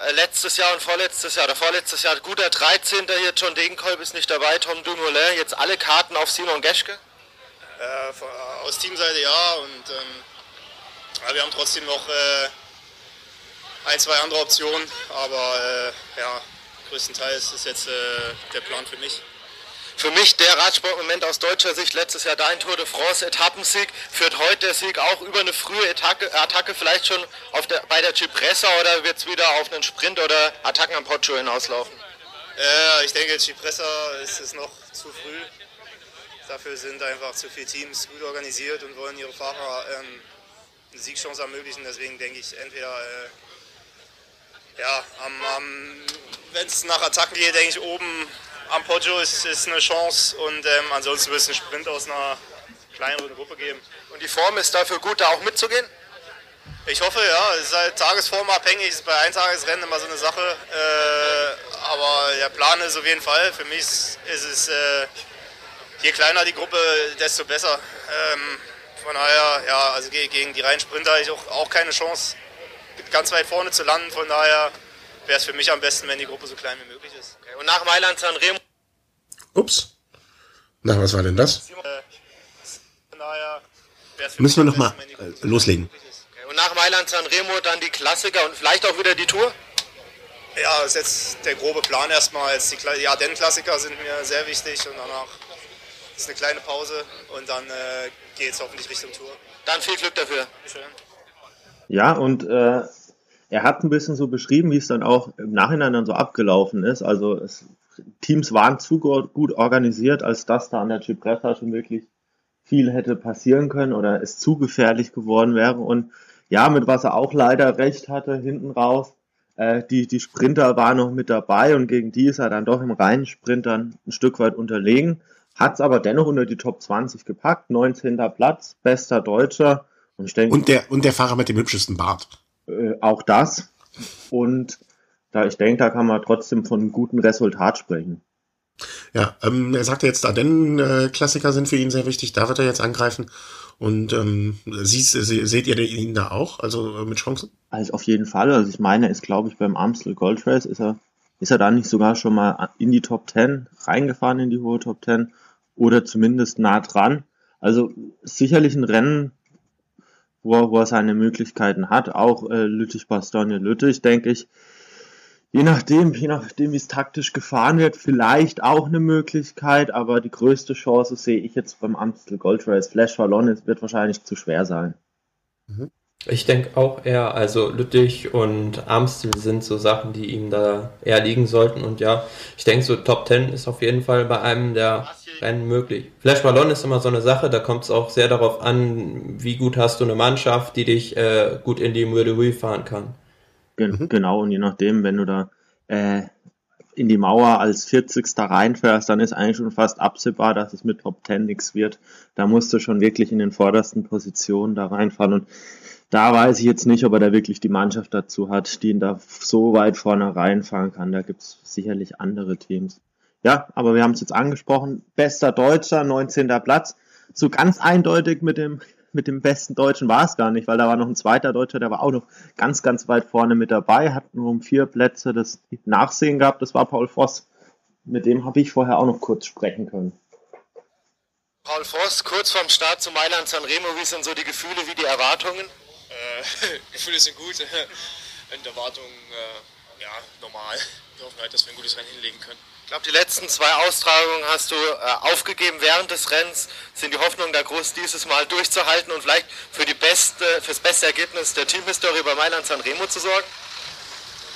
äh, letztes Jahr und vorletztes Jahr oder vorletztes Jahr guter 13. hier, John Degenkolb ist nicht dabei, Tom Dumoulin, jetzt alle Karten auf Simon Geschke? Äh, von- aus Teamseite ja und ähm, wir haben trotzdem noch äh, ein, zwei andere Optionen, aber äh, ja, größtenteils ist jetzt äh, der Plan für mich. Für mich der Radsportmoment aus deutscher Sicht, letztes Jahr dein Tour de France Etappensieg, führt heute der Sieg auch über eine frühe Attacke, Attacke vielleicht schon auf der, bei der Cipressa oder wird es wieder auf einen Sprint oder Attacken am Poggio hinauslaufen? Äh, ich denke, Cipressa ist es noch zu früh. Dafür sind einfach zu viele Teams gut organisiert und wollen ihre Fahrer ähm, eine Siegchance ermöglichen. Deswegen denke ich, entweder äh, ja, am, am, wenn es nach Attacken geht, denke ich, oben am Poggio ist, ist eine Chance und ähm, ansonsten wird es einen Sprint aus einer kleineren Gruppe geben. Und die Form ist dafür gut, da auch mitzugehen? Ich hoffe, ja. Es ist halt tagesformabhängig. Es ist bei Eintagesrennen immer so eine Sache. Äh, aber der Plan ist auf jeden Fall. Für mich ist ist es, äh, je kleiner die Gruppe, desto besser. Ähm, von daher, ja, also ge- gegen die reinen Sprinter habe ich auch, auch keine Chance, ganz weit vorne zu landen. Von daher wäre es für mich am besten, wenn die Gruppe so klein wie möglich ist. Okay. Und nach Mailand Sanremo Ups. Na, was war denn das? Äh, Müssen wir mich noch am mal besten, wenn die Gruppe äh, loslegen. und nach Mailand Sanremo dann die Klassiker und vielleicht auch wieder die Tour? Ja, das ist jetzt der grobe Plan erstmal. Jetzt die, die Ardennen-Klassiker sind mir sehr wichtig und danach ist eine kleine Pause und dann äh, geht es hoffentlich Richtung Tour. Dann viel Glück dafür. Schön. Ja, und äh, er hat ein bisschen so beschrieben, wie es dann auch im Nachhinein dann so abgelaufen ist. Also es, Teams waren zu gut organisiert, als dass da an der Cipressa schon wirklich viel hätte passieren können oder es zu gefährlich geworden wäre. Und ja, mit was er auch leider recht hatte, hinten raus, äh, die, die Sprinter waren noch mit dabei und gegen die ist er dann doch im reinen Sprint dann ein Stück weit unterlegen. Hat es aber dennoch unter die Top 20 gepackt, 19. Platz, bester Deutscher. Und ich denke, Und der, und der Fahrer mit dem hübschesten Bart. Äh, auch das. Und da ich denke, da kann man trotzdem von einem guten Resultat sprechen. Ja, ähm, er sagte jetzt, Ardennen-Klassiker sind für ihn sehr wichtig, da wird er jetzt angreifen. Und ähm, siehst, se- seht ihr ihn da auch, also äh, mit Chancen? Also auf jeden Fall. Also ich meine, ist, glaube ich, beim Amstel Gold Race ist er, ist er da nicht sogar schon mal in die Top 10 reingefahren, in die hohe Top 10 oder zumindest nah dran. Also sicherlich ein Rennen, wo er, wo er seine Möglichkeiten hat. Auch äh, Lüttich-Bastogne-Lüttich, denke ich. Je nachdem, je nachdem, wie es taktisch gefahren wird, vielleicht auch eine Möglichkeit, aber die größte Chance sehe ich jetzt beim Amstel Gold Race. Flash Wallon es wird wahrscheinlich zu schwer sein. Ich denke auch eher, also Lüttich und Amstel sind so Sachen, die ihm da eher liegen sollten. Und ja, ich denke, so Top 10 ist auf jeden Fall bei einem der Rennen möglich. Flash Ballon ist immer so eine Sache, da kommt es auch sehr darauf an, wie gut hast du eine Mannschaft, die dich äh, gut in die Mur de Huy fahren kann. Gen Genau, und je nachdem, wenn du da äh, in die Mauer als 40. reinfährst, dann ist eigentlich schon fast absehbar, dass es mit Top 10 nichts wird. Da musst du schon wirklich in den vordersten Positionen da reinfahren. Und da weiß ich jetzt nicht, ob er da wirklich die Mannschaft dazu hat, die ihn da so weit vorne reinfahren kann. Da gibt's sicherlich andere Teams. Ja, aber wir haben es jetzt angesprochen. Bester Deutscher, 19. Platz. So ganz eindeutig mit dem, mit dem besten Deutschen war es gar nicht, weil da war noch ein zweiter Deutscher, der war auch noch ganz, ganz weit vorne mit dabei, hat nur um vier Plätze das Nachsehen gehabt. Das war Paul Voss. Mit dem habe ich vorher auch noch kurz sprechen können. Paul Voss, kurz vorm Start zu Mailand Sanremo, wie sind so die Gefühle, wie die Erwartungen? (laughs) Gefühle sind gut und (laughs) Erwartungen äh, ja, normal. Wir hoffen halt, dass wir ein gutes Rennen hinlegen können. Ich glaube, die letzten zwei Austragungen hast du äh, aufgegeben während des Rennens. Sind die Hoffnungen da groß, dieses Mal durchzuhalten und vielleicht für, die beste, für das beste Ergebnis der Teamhistorie bei Mailand Sanremo zu sorgen?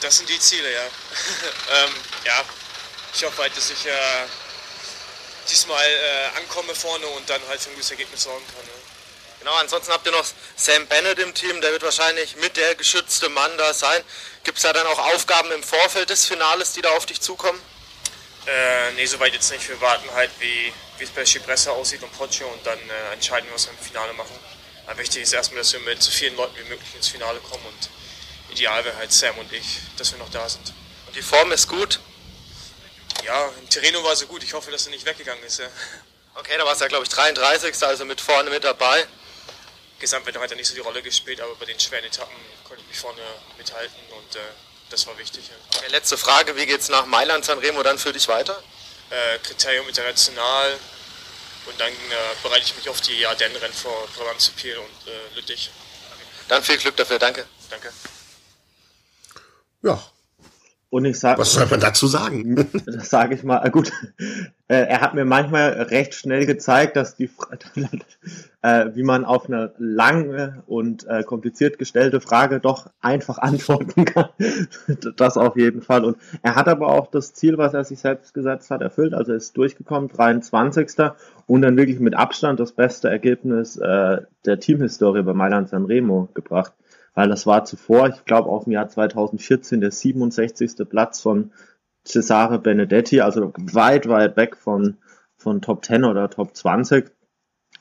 Das sind die Ziele, ja. (laughs) ähm, ja, ich hoffe halt, dass ich äh, diesmal äh, ankomme vorne und dann halt für ein gutes Ergebnis sorgen kann. Ja. Genau, ansonsten habt ihr noch Sam Bennett im Team, der wird wahrscheinlich mit der geschützte Mann da sein. Gibt es da dann auch Aufgaben im Vorfeld des Finales, die da auf dich zukommen? Äh, nee, soweit jetzt nicht. Wir warten halt, wie es bei Cipressa aussieht und Poggio und dann äh, entscheiden wir, was wir im Finale machen. Aber wichtig ist erstmal, dass wir mit so vielen Leuten wie möglich ins Finale kommen und ideal wäre halt Sam und ich, dass wir noch da sind. Und die Form ist gut? Ja, in Tirreno war sie gut. Ich hoffe, dass sie nicht weggegangen ist. Ja. Okay, da war es ja, glaube ich, 33. Also mit vorne mit dabei. Gesamtwertung hat ja nicht so die Rolle gespielt, aber bei den schweren Etappen konnte ich mich vorne mithalten und äh, das war wichtig. Ja. Okay, letzte Frage, wie geht es nach Mailand Sanremo dann für dich weiter? Äh, Kriterium international und dann äh, bereite ich mich auf die Ardennen-Rennen vor Provence-Piel und äh, Lüttich. Dann viel Glück dafür, danke. Danke. Ja. Und ich sag, Was soll man dazu sagen? (laughs) das sage ich mal, gut, äh, er hat mir manchmal recht schnell gezeigt, dass die, (laughs) äh, wie man auf eine lange und äh, kompliziert gestellte Frage doch einfach (laughs) antworten kann. das auf jeden Fall. Und er hat aber auch das Ziel, was er sich selbst gesetzt hat, erfüllt. Also er ist durchgekommen, 23. und dann wirklich mit Abstand das beste Ergebnis äh, der Teamhistorie bei Mailand Sanremo gebracht weil das war zuvor, ich glaube, auf dem Jahr 2014 der 67. Platz von Cesare Benedetti, also weit, weit weg von, von Top 10 oder Top 20.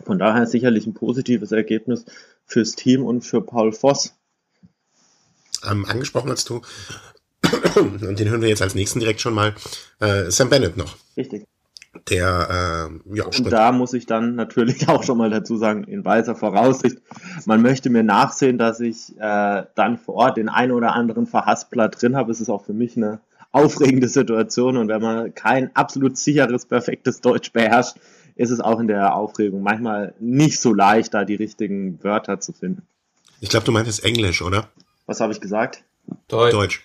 Von daher sicherlich ein positives Ergebnis fürs Team und für Paul Voss. Ähm, angesprochen hast du, (clears throat) und den hören wir jetzt als nächsten direkt schon mal, äh, Sam Bennett noch. Richtig. Der, äh, ja, Und da muss ich dann natürlich (laughs) auch schon mal dazu sagen, in weiser Voraussicht, man möchte mir nachsehen, dass ich äh, dann vor Ort den einen oder anderen Verhaspler drin habe. Es ist auch für mich eine (laughs) aufregende Situation und wenn man kein absolut sicheres, perfektes Deutsch beherrscht, ist es auch in der Aufregung manchmal nicht so leicht, da die richtigen Wörter zu finden. ich glaube, du meintest Englisch, oder? Was habe ich gesagt? Deutsch. Deutsch.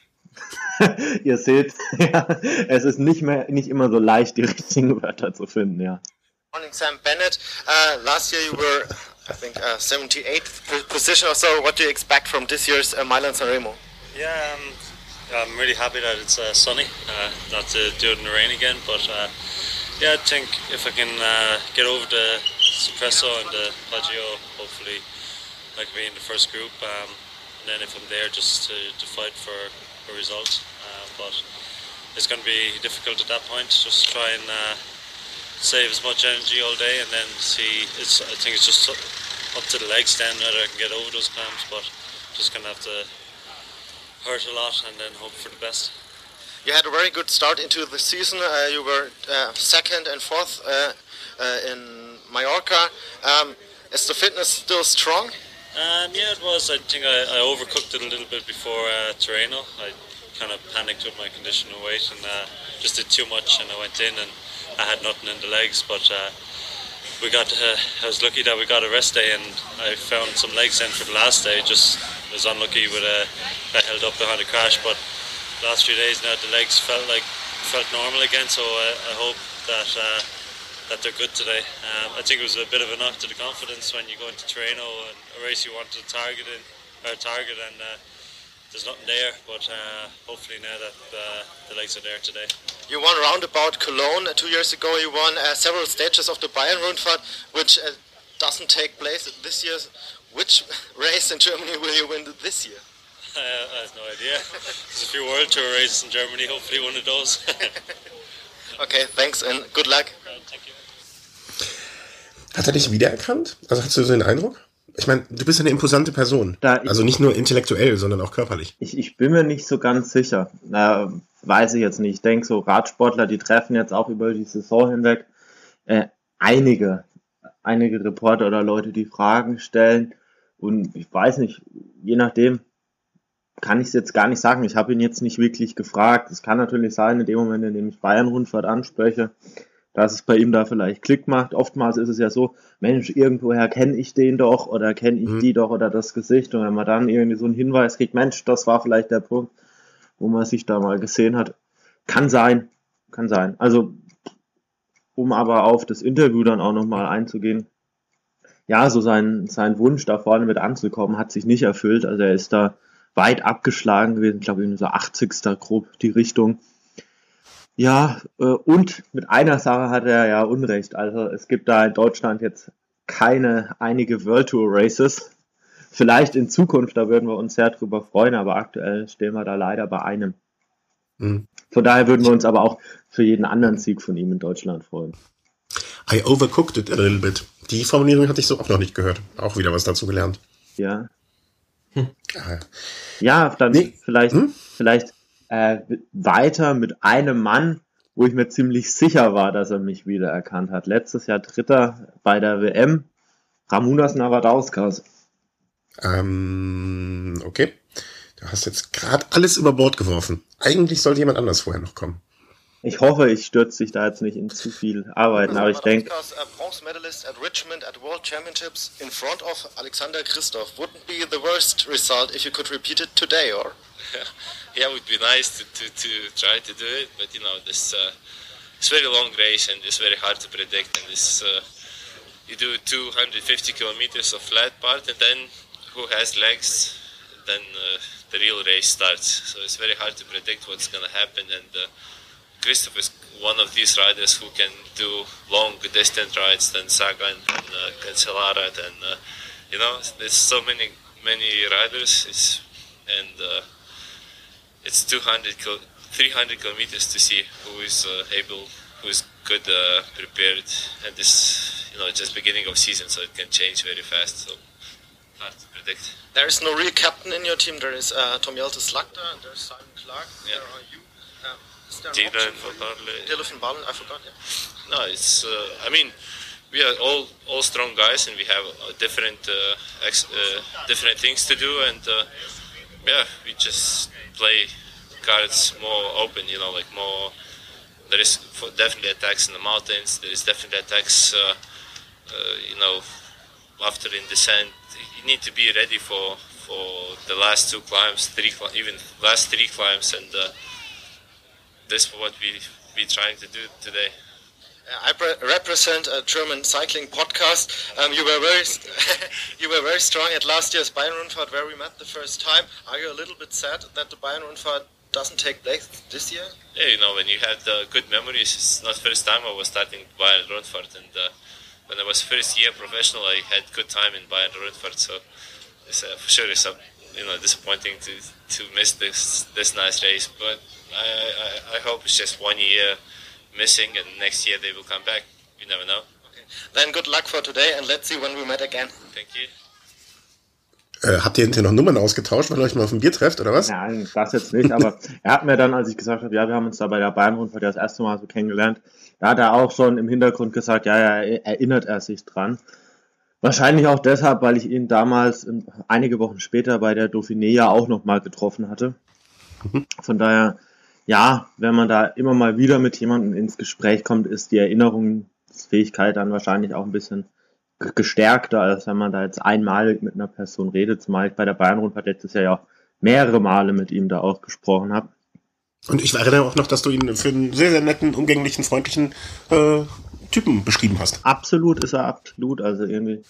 (laughs) Ihr seht, (laughs) ja, es ist nicht mehr nicht immer so leicht, die (laughs) richtigen Wörter zu finden, ja. Morning, Sam Bennett. Uh, last year you were, I think, uh, 78th p- position or so. What do you expect from this year's uh, Milan Sanremo? Yeah, um, I'm really happy that it's uh, sunny, uh, not to do it in the rain again. But uh, yeah, I think if I can uh, get over the Suppresso and the Poggio, hopefully I can be in the first group. Um, and then if I'm there, just to, to fight for a result. Uh, but it's going to be difficult at that point. Just try and uh, save as much energy all day, and then see. It's I think it's just up to the legs then whether I can get over those clamps. But just going to have to hurt a lot and then hope for the best. You had a very good start into the season. Uh, you were uh, second and fourth uh, uh, in Mallorca. Um, is the fitness still strong? Um, yeah, it was. I think I, I overcooked it a little bit before uh, Torino. I kind of panicked with my condition and weight and uh, just did too much, and I went in and I had nothing in the legs. But uh, we got. Uh, I was lucky that we got a rest day, and I found some legs in for the last day. Just was unlucky with a. I held up behind a crash, but last few days now the legs felt like felt normal again. So I, I hope that. Uh, that they're good today. Um, I think it was a bit of a knock to the confidence when you go into Torino and a race you wanted to target in, or target, and uh, there's nothing there. But uh, hopefully now that uh, the legs are there today. You won roundabout Cologne two years ago. You won uh, several stages of the Bayern Rundfahrt, which uh, doesn't take place this year. Which (laughs) race in Germany will you win this year? I have no idea. There's a few World Tour races in Germany. Hopefully one of those. (laughs) Okay, thanks and good luck. Thank you. Hat er dich wiedererkannt? Also hast du so den Eindruck? Ich meine, du bist eine imposante Person. Also nicht nur intellektuell, sondern auch körperlich. Ich, ich bin mir nicht so ganz sicher. Äh, weiß ich jetzt nicht. Ich denke, so Radsportler, die treffen jetzt auch über die Saison hinweg äh, einige, einige Reporter oder Leute, die Fragen stellen. Und ich weiß nicht, je nachdem kann ich es jetzt gar nicht sagen. Ich habe ihn jetzt nicht wirklich gefragt. Es kann natürlich sein, in dem Moment, in dem ich Bayern-Rundfahrt anspreche, dass es bei ihm da vielleicht Klick macht. Oftmals ist es ja so, Mensch, irgendwoher kenne ich den doch oder kenne ich mhm. die doch oder das Gesicht. Und wenn man dann irgendwie so einen Hinweis kriegt, Mensch, das war vielleicht der Punkt, wo man sich da mal gesehen hat. Kann sein, kann sein. Also, um aber auf das Interview dann auch nochmal einzugehen, ja, so sein, sein Wunsch da vorne mit anzukommen, hat sich nicht erfüllt. Also er ist da weit abgeschlagen gewesen, ich glaube, in so 80. grob die Richtung. Ja, äh, und mit einer Sache hat er ja Unrecht. Also es gibt da in Deutschland jetzt keine einige World Tour Races. Vielleicht in Zukunft, da würden wir uns sehr drüber freuen, aber aktuell stehen wir da leider bei einem. Mhm. Von daher würden wir uns aber auch für jeden anderen Sieg von ihm in Deutschland freuen. I overcooked it a little bit. Die Formulierung hatte ich so auch noch nicht gehört. Auch wieder was dazu gelernt. Ja. Ja, dann nee. vielleicht, hm? vielleicht äh, weiter mit einem Mann, wo ich mir ziemlich sicher war, dass er mich wiedererkannt hat. Letztes Jahr Dritter bei der WM, Ramunas Navadauskas. Ähm, okay. Du hast jetzt gerade alles über Bord geworfen. Eigentlich sollte jemand anders vorher noch kommen. Ich hoffe, ich stürze dich da jetzt nicht in zu viel Arbeiten, aber ich denke. Bronze medalist at Richmond at World Championships in front of Alexander Christoph wouldn't be the worst result if you could repeat it today, or? (laughs) yeah, it would be nice to, to, to try to do it, but you know, this uh, it's very long race and it's very hard to predict. And this uh, you do 250 kilometers of flat part, and then who has legs, then uh, the real race starts. So it's very hard to predict what's going to happen. And uh, Christoph is one of these riders who can do long distance rides than Sagan and uh, Cancellara and uh, you know there's so many many riders it's, and uh, it's 200 300 kilometers to see who is uh, able who is good uh, prepared and this you know just beginning of season so it can change very fast so hard to predict. There is no real captain in your team. There is uh, Tom Jelte Slagter and there's Simon Clark. Yeah. there are you Van Barley. Dylan van I forgot. Yeah. No, it's. Uh, I mean, we are all all strong guys, and we have uh, different uh, ex, uh, different things to do, and uh, yeah, we just play cards more open. You know, like more. There is definitely attacks in the mountains. There is definitely attacks. Uh, you know, after in descent, you need to be ready for for the last two climbs, three even last three climbs, and this is what we we trying to do today. I represent a German cycling podcast. Um, you were very (laughs) you were very strong at last year's Bayern Rundfahrt where we met the first time. Are you a little bit sad that the Bayern Rundfahrt doesn't take place this year? Yeah, you know when you have the good memories. It's not first time I was starting Bayern Rundfahrt, and uh, when I was first year professional, I had good time in Bayern Rundfahrt. So it's uh, for sure it's uh, you know disappointing to to miss this this nice race, but I, I, I hope it's just one year missing, and next year they will come back. You never know. Okay. Then good luck for today, and let's see when we met again. Thank you. Äh, habt ihr hinterher noch Nummern ausgetauscht, weil ihr euch mal auf ein Bier trefft, oder was? Nein, das jetzt nicht, aber (laughs) er hat mir dann, als ich gesagt habe, ja, wir haben uns da bei der Bayern-Rundfahrt das erste Mal so kennengelernt, da hat er auch schon im Hintergrund gesagt, ja, ja, erinnert er sich dran. Wahrscheinlich auch deshalb, weil ich ihn damals einige Wochen später bei der Dauphiné ja auch nochmal getroffen hatte. Mhm. Von daher ja, wenn man da immer mal wieder mit jemandem ins Gespräch kommt, ist die Erinnerungsfähigkeit dann wahrscheinlich auch ein bisschen gestärkter, als wenn man da jetzt einmalig mit einer Person redet, zumal ich bei der Bayern-Rundfahrt letztes Jahr ja auch mehrere Male mit ihm da auch gesprochen habe. Und ich erinnere auch noch, dass du ihn für einen sehr, sehr netten, umgänglichen, freundlichen äh, Typen beschrieben hast. Absolut ist er, absolut. Also irgendwie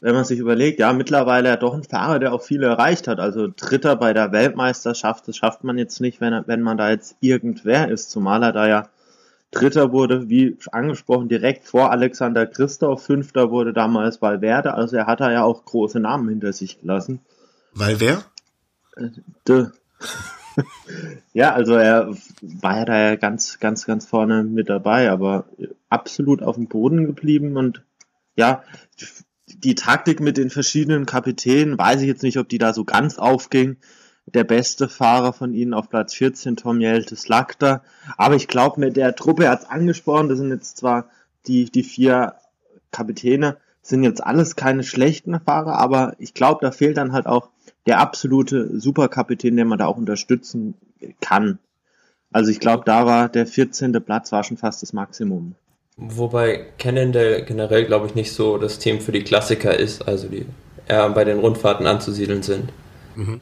wenn man sich überlegt, ja, mittlerweile ja doch ein Fahrer, der auch viel erreicht hat. Also Dritter bei der Weltmeisterschaft, das schafft man jetzt nicht, wenn, wenn man da jetzt irgendwer ist, zumal er da ja Dritter wurde, wie angesprochen, direkt vor Alexander Christoph, Fünfter wurde damals Valverde, also er hat da ja auch große Namen hinter sich gelassen. Valverde? Äh, de. Ja, also er war ja da ja ganz, ganz, ganz vorne mit dabei, aber absolut auf dem Boden geblieben und ja, die Taktik mit den verschiedenen Kapitänen, weiß ich jetzt nicht, ob die da so ganz aufging. Der beste Fahrer von ihnen auf Platz 14, Tom Jelte Slakter. Aber ich glaube, mit der Truppe, hat es angesprochen, das sind jetzt zwar die, die vier Kapitäne, sind jetzt alles keine schlechten Fahrer, aber ich glaube, da fehlt dann halt auch der absolute Superkapitän, den man da auch unterstützen kann. Also ich glaube, da war der 14. Platz war schon fast das Maximum. Wobei Cannondale generell, glaube ich, nicht so das Team für die Klassiker ist, also die eher bei den Rundfahrten anzusiedeln sind. Mhm.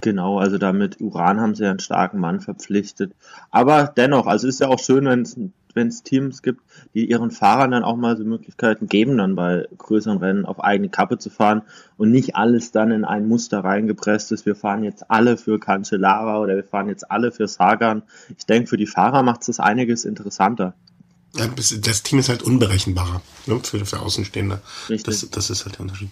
Genau, also damit Uran haben sie ja einen starken Mann verpflichtet. Aber dennoch, also ist ja auch schön, wenn es Teams gibt, die ihren Fahrern dann auch mal so Möglichkeiten geben, dann bei größeren Rennen auf eigene Kappe zu fahren und nicht alles dann in ein Muster reingepresst ist. Wir fahren jetzt alle für Cancellara oder wir fahren jetzt alle für Sagan. Ich denke, für die Fahrer macht es einiges interessanter. Ja, das Team ist halt unberechenbarer ne, für, für Außenstehende. Das, das ist halt der Unterschied.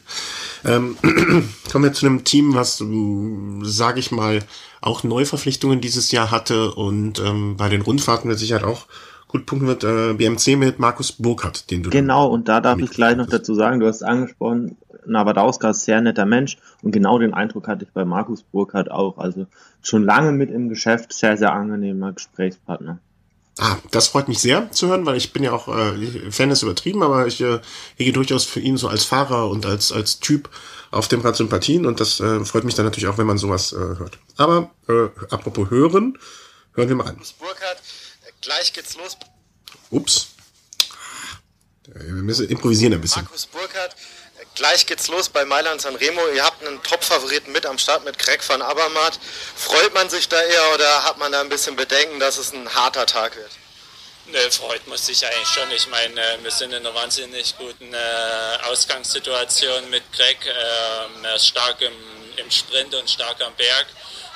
Ähm, (clears throat) kommen wir zu einem Team, was, ähm, sage ich mal, auch Neuverpflichtungen dieses Jahr hatte und ähm, bei den Rundfahrten mit Sicherheit auch gut punkten wird. Äh, BMC mit Markus Burkhardt, den du Genau, und da darf ich gleich noch dazu sagen, du hast angesprochen, Navadauska ist sehr netter Mensch und genau den Eindruck hatte ich bei Markus Burkhardt auch. Also schon lange mit im Geschäft, sehr, sehr angenehmer Gesprächspartner. Ah, das freut mich sehr zu hören, weil ich bin ja auch, äh, Fan ist übertrieben, aber ich äh, hege durchaus für ihn so als Fahrer und als, als Typ auf dem Rad Sympathien und das äh, freut mich dann natürlich auch, wenn man sowas äh, hört. Aber äh, apropos hören, hören wir mal rein. Burkhardt, gleich geht's los. Ups. Wir müssen improvisieren ein bisschen. Markus Burkhardt, Gleich geht's los bei Mailand Sanremo. Ihr habt einen Top-Favoriten mit am Start mit Greg van Abermatt. Freut man sich da eher oder hat man da ein bisschen Bedenken, dass es ein harter Tag wird? Ne, freut man sich eigentlich schon. Ich meine, äh, wir sind in einer wahnsinnig guten äh, Ausgangssituation mit Greg. Ähm, er ist stark im, im Sprint und stark am Berg.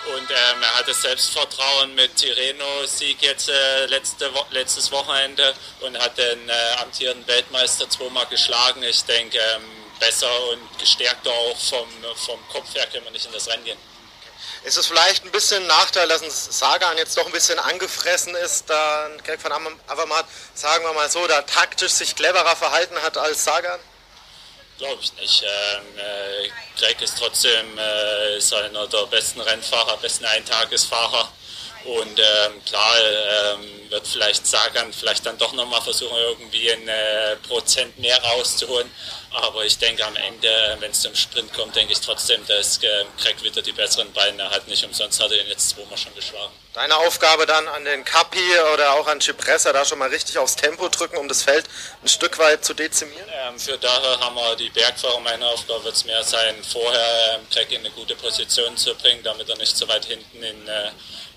Und ähm, er hatte Selbstvertrauen mit Tireno-Sieg jetzt äh, letzte Wo letztes Wochenende und hat den äh, amtierenden Weltmeister zweimal geschlagen. Ich denke, ähm, besser und gestärkter auch vom, vom Kopf her können wir nicht in das Rennen gehen. Ist es vielleicht ein bisschen ein Nachteil, dass ein Sagan jetzt doch ein bisschen angefressen ist, da Greg van Avermaet, sagen wir mal so, da taktisch sich cleverer verhalten hat als Sagan? Glaube ich nicht. Ähm, äh, Greg ist trotzdem äh, ist einer der besten Rennfahrer, besten Eintagesfahrer. Und ähm, klar ähm, wird vielleicht Sagan vielleicht dann doch nochmal versuchen, irgendwie ein äh, Prozent mehr rauszuholen. Aber ich denke am Ende, wenn es zum Sprint kommt, denke ich trotzdem, dass äh, Craig wieder die besseren Beine hat. Nicht umsonst hat er ihn jetzt zweimal schon geschlagen. Deine Aufgabe dann an den Capi oder auch an Cipressa da schon mal richtig aufs Tempo drücken, um das Feld ein Stück weit zu dezimieren? Ähm, für daher haben wir die Bergfahrer. Meine Aufgabe wird es mehr sein, vorher ähm, Craig in eine gute Position zu bringen, damit er nicht so weit hinten in äh,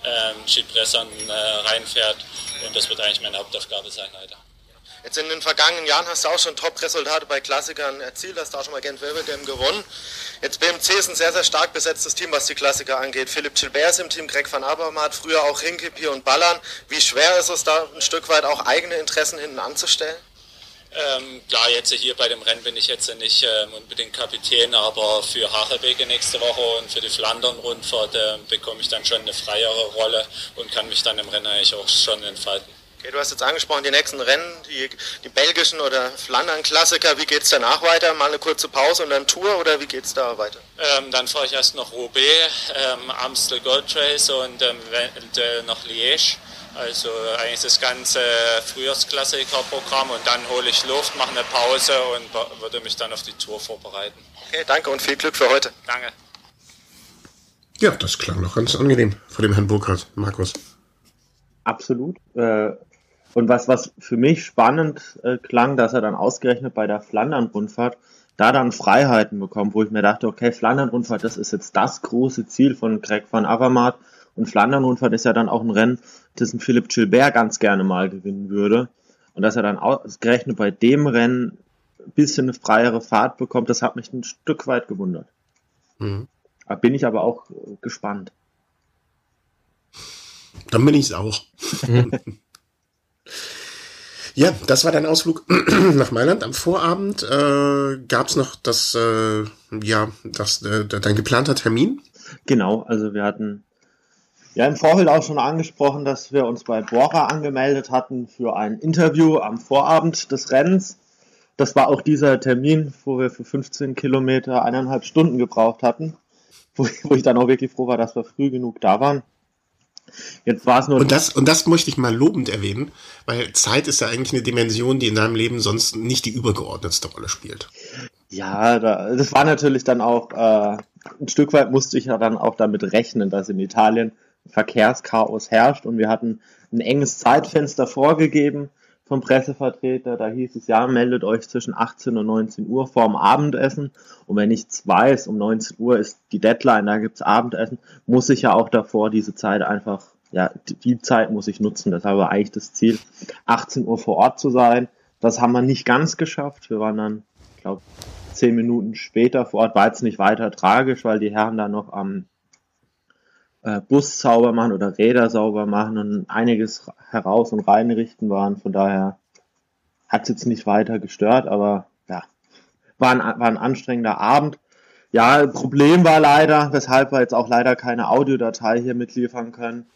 ähm, Cipressern äh, reinfährt. Und das wird eigentlich meine Hauptaufgabe sein heute. Jetzt in den vergangenen Jahren hast du auch schon Top-Resultate bei Klassikern erzielt, hast du auch schon mal Gent Wevelgem gewonnen. Jetzt BMC ist ein sehr, sehr stark besetztes Team, was die Klassiker angeht. Philipp Gilbert ist im Team, Greg van Abermatt, früher auch Rinkepier und Ballern. Wie schwer ist es da ein Stück weit auch eigene Interessen hinten anzustellen? Ähm, klar, jetzt hier bei dem Rennen bin ich jetzt nicht ähm, unbedingt Kapitän, aber für Hachelbeke nächste Woche und für die Flandern-Rundfahrt äh, bekomme ich dann schon eine freiere Rolle und kann mich dann im Rennen eigentlich auch schon entfalten. Okay, du hast jetzt angesprochen, die nächsten Rennen, die, die belgischen oder Flandern-Klassiker. Wie geht es danach weiter? Mal eine kurze Pause und dann Tour oder wie geht es da weiter? Ähm, dann fahre ich erst noch Roubaix, ähm, Amstel Gold Race und ähm, äh, noch Liège. Also eigentlich das ganze Frühjahrsklassiker-Programm und dann hole ich Luft, mache eine Pause und würde mich dann auf die Tour vorbereiten. Okay, danke und viel Glück für heute. Danke. Ja, das klang noch ganz angenehm vor dem Herrn Burkhardt, Markus. Absolut. Äh, und was, was für mich spannend äh, klang, dass er dann ausgerechnet bei der Flandern-Rundfahrt da dann Freiheiten bekommt, wo ich mir dachte, okay, Flandern-Rundfahrt, das ist jetzt das große Ziel von Greg van Avermaet. Und Flandern-Rundfahrt ist ja dann auch ein Rennen, das ein Philipp Gilbert ganz gerne mal gewinnen würde. Und dass er dann ausgerechnet bei dem Rennen ein bisschen eine freiere Fahrt bekommt, das hat mich ein Stück weit gewundert. Mhm. Da bin ich aber auch äh, gespannt. Dann bin ich es auch. (laughs) Ja, das war dein Ausflug (clears throat) nach Mailand. Am Vorabend äh, gab es noch das, äh, ja, das, äh, dein geplanter Termin. Genau, also wir hatten ja im Vorfeld auch schon angesprochen, dass wir uns bei Bora angemeldet hatten für ein Interview am Vorabend des Rennens. Das war auch dieser Termin, wo wir für 15 Kilometer eineinhalb Stunden gebraucht hatten, wo ich dann auch wirklich froh war, dass wir früh genug da waren. Jetzt war es nur. Und das, und das möchte ich mal lobend erwähnen, weil Zeit ist ja eigentlich eine Dimension, die in deinem Leben sonst nicht die übergeordnetste Rolle spielt. Ja, da, das war natürlich dann auch, äh, ein Stück weit musste ich ja dann auch damit rechnen, dass in Italien Verkehrschaos herrscht und wir hatten ein enges Zeitfenster vorgegeben vom Pressevertreter. Da hieß es, ja, meldet euch zwischen 18 und 19 Uhr vorm Abendessen. Und wenn ich es weiß, um 19 Uhr ist die Deadline, da gibt's Abendessen, muss ich ja auch davor diese Zeit einfach, ja, die Zeit muss ich nutzen. Das war eigentlich das Ziel, 18 Uhr vor Ort zu sein. Das haben wir nicht ganz geschafft. Wir waren dann, ich glaube, zehn Minuten später vor Ort. War jetzt nicht weiter tragisch, weil die Herren da noch am äh, Bus sauber machen oder Räder sauber machen und einiges heraus und reinrichten waren. Von daher hat es jetzt nicht weiter gestört, aber ja, war ein, war ein anstrengender Abend. Ja, Problem war leider, weshalb wir jetzt auch leider keine Audiodatei hier mitliefern können.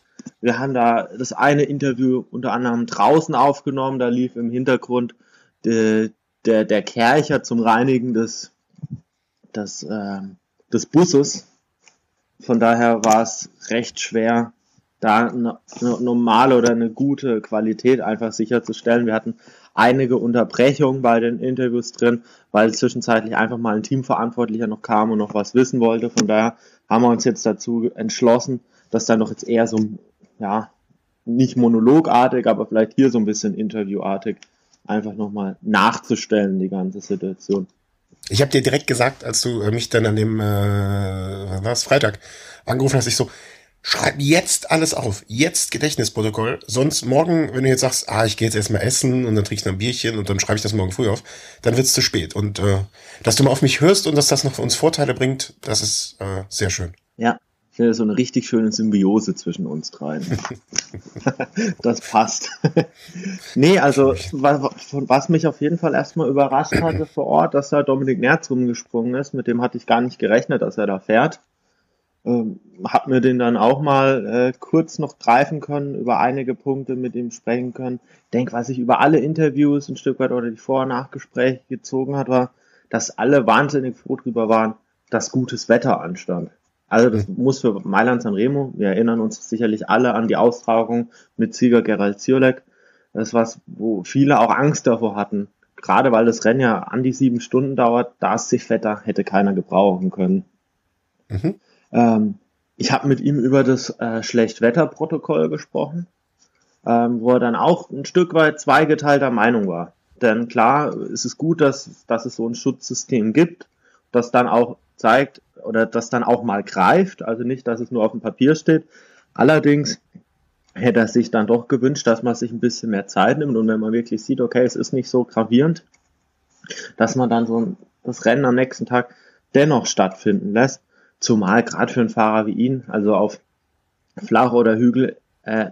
Wir haben da das eine Interview unter anderem draußen aufgenommen, da lief im Hintergrund de, der, der Kercher zum Reinigen des, des, äh, des Busses von daher war es recht schwer, da eine, normale oder eine gute Qualität einfach sicherzustellen. Wir hatten einige Unterbrechungen bei den Interviews drin, weil zwischenzeitlich einfach mal ein Teamverantwortlicher noch kam und noch was wissen wollte. Von daher haben wir uns jetzt dazu entschlossen, dass da noch jetzt eher so, ja, nicht monologartig, aber vielleicht hier so ein bisschen interviewartig einfach nochmal nachzustellen, die ganze Situation. Ich habe dir direkt gesagt, als du äh, mich dann an dem, äh, was Freitag angerufen hast, ich so, schreib jetzt alles auf, jetzt Gedächtnisprotokoll, sonst morgen, wenn du jetzt sagst, ah, ich gehe jetzt erstmal essen und dann trinke ich noch ein Bierchen und dann schreibe ich das morgen früh auf, dann wird's zu spät. Und äh, dass du mal auf mich hörst und dass das noch für uns Vorteile bringt, das ist äh, sehr schön. Ja, finde so eine richtig schöne Symbiose zwischen uns dreien. (laughs) das passt. (laughs) nee, also was, was mich auf jeden Fall erstmal überrascht hatte vor Ort, dass da Dominik Nerz rumgesprungen ist. Mit dem hatte ich gar nicht gerechnet, dass er da fährt. Ähm, hab mir den dann auch mal äh, kurz noch greifen können, über einige Punkte mit ihm sprechen können. Denk, was ich über alle Interviews ein Stück weit oder die Vor- und Nachgespräche gezogen hat, war, dass alle wahnsinnig froh drüber waren, dass gutes Wetter anstand. Also das muss für Mailand Sanremo, wir erinnern uns sicherlich alle an die Austragung mit Sieger Gerald Ziolek. Das ist was, wo viele auch Angst davor hatten. Gerade weil das Rennen ja an die sieben Stunden dauert, da es sich Wetter hätte keiner gebrauchen können. Mhm. Ähm, ich habe mit ihm über das äh, Schlechtwetterprotokoll gesprochen, ähm, wo er dann auch ein Stück weit zweigeteilter Meinung war. Denn klar, es ist gut, dass, dass es so ein Schutzsystem gibt, das dann auch zeigt, oder das dann auch mal greift, also nicht, dass es nur auf dem Papier steht. Allerdings hätte er sich dann doch gewünscht, dass man sich ein bisschen mehr Zeit nimmt und wenn man wirklich sieht, okay, es ist nicht so gravierend, dass man dann so das Rennen am nächsten Tag dennoch stattfinden lässt. Zumal gerade für einen Fahrer wie ihn, also auf Flach oder Hügel, äh,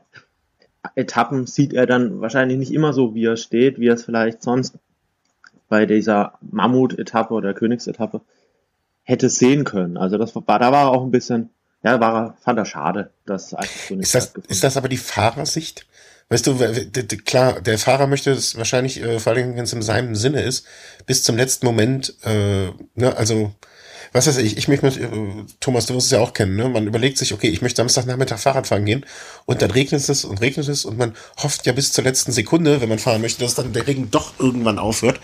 Etappen sieht er dann wahrscheinlich nicht immer so, wie er steht, wie er es vielleicht sonst bei dieser Mammut-Etappe oder Königsetappe hätte sehen können. Also das war, da war er auch ein bisschen, ja, war er, fand er schade, dass eigentlich so nicht ist das, ist das aber die Fahrersicht? Weißt du, klar, der Fahrer möchte es wahrscheinlich, äh, vor allem wenn es in seinem Sinne ist, bis zum letzten Moment, äh, ne, also was weiß ich, ich möchte mit, äh, Thomas, du wirst es ja auch kennen, ne? Man überlegt sich, okay, ich möchte Samstagnachmittag Fahrrad fahren gehen und dann regnet es und regnet es und man hofft ja bis zur letzten Sekunde, wenn man fahren möchte, dass dann der Regen doch irgendwann aufhört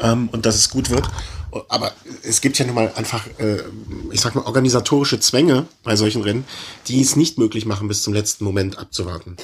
ähm, und dass es gut wird. Aber es gibt ja nun mal einfach, äh, ich sag mal, organisatorische Zwänge bei solchen Rennen, die es nicht möglich machen, bis zum letzten Moment abzuwarten.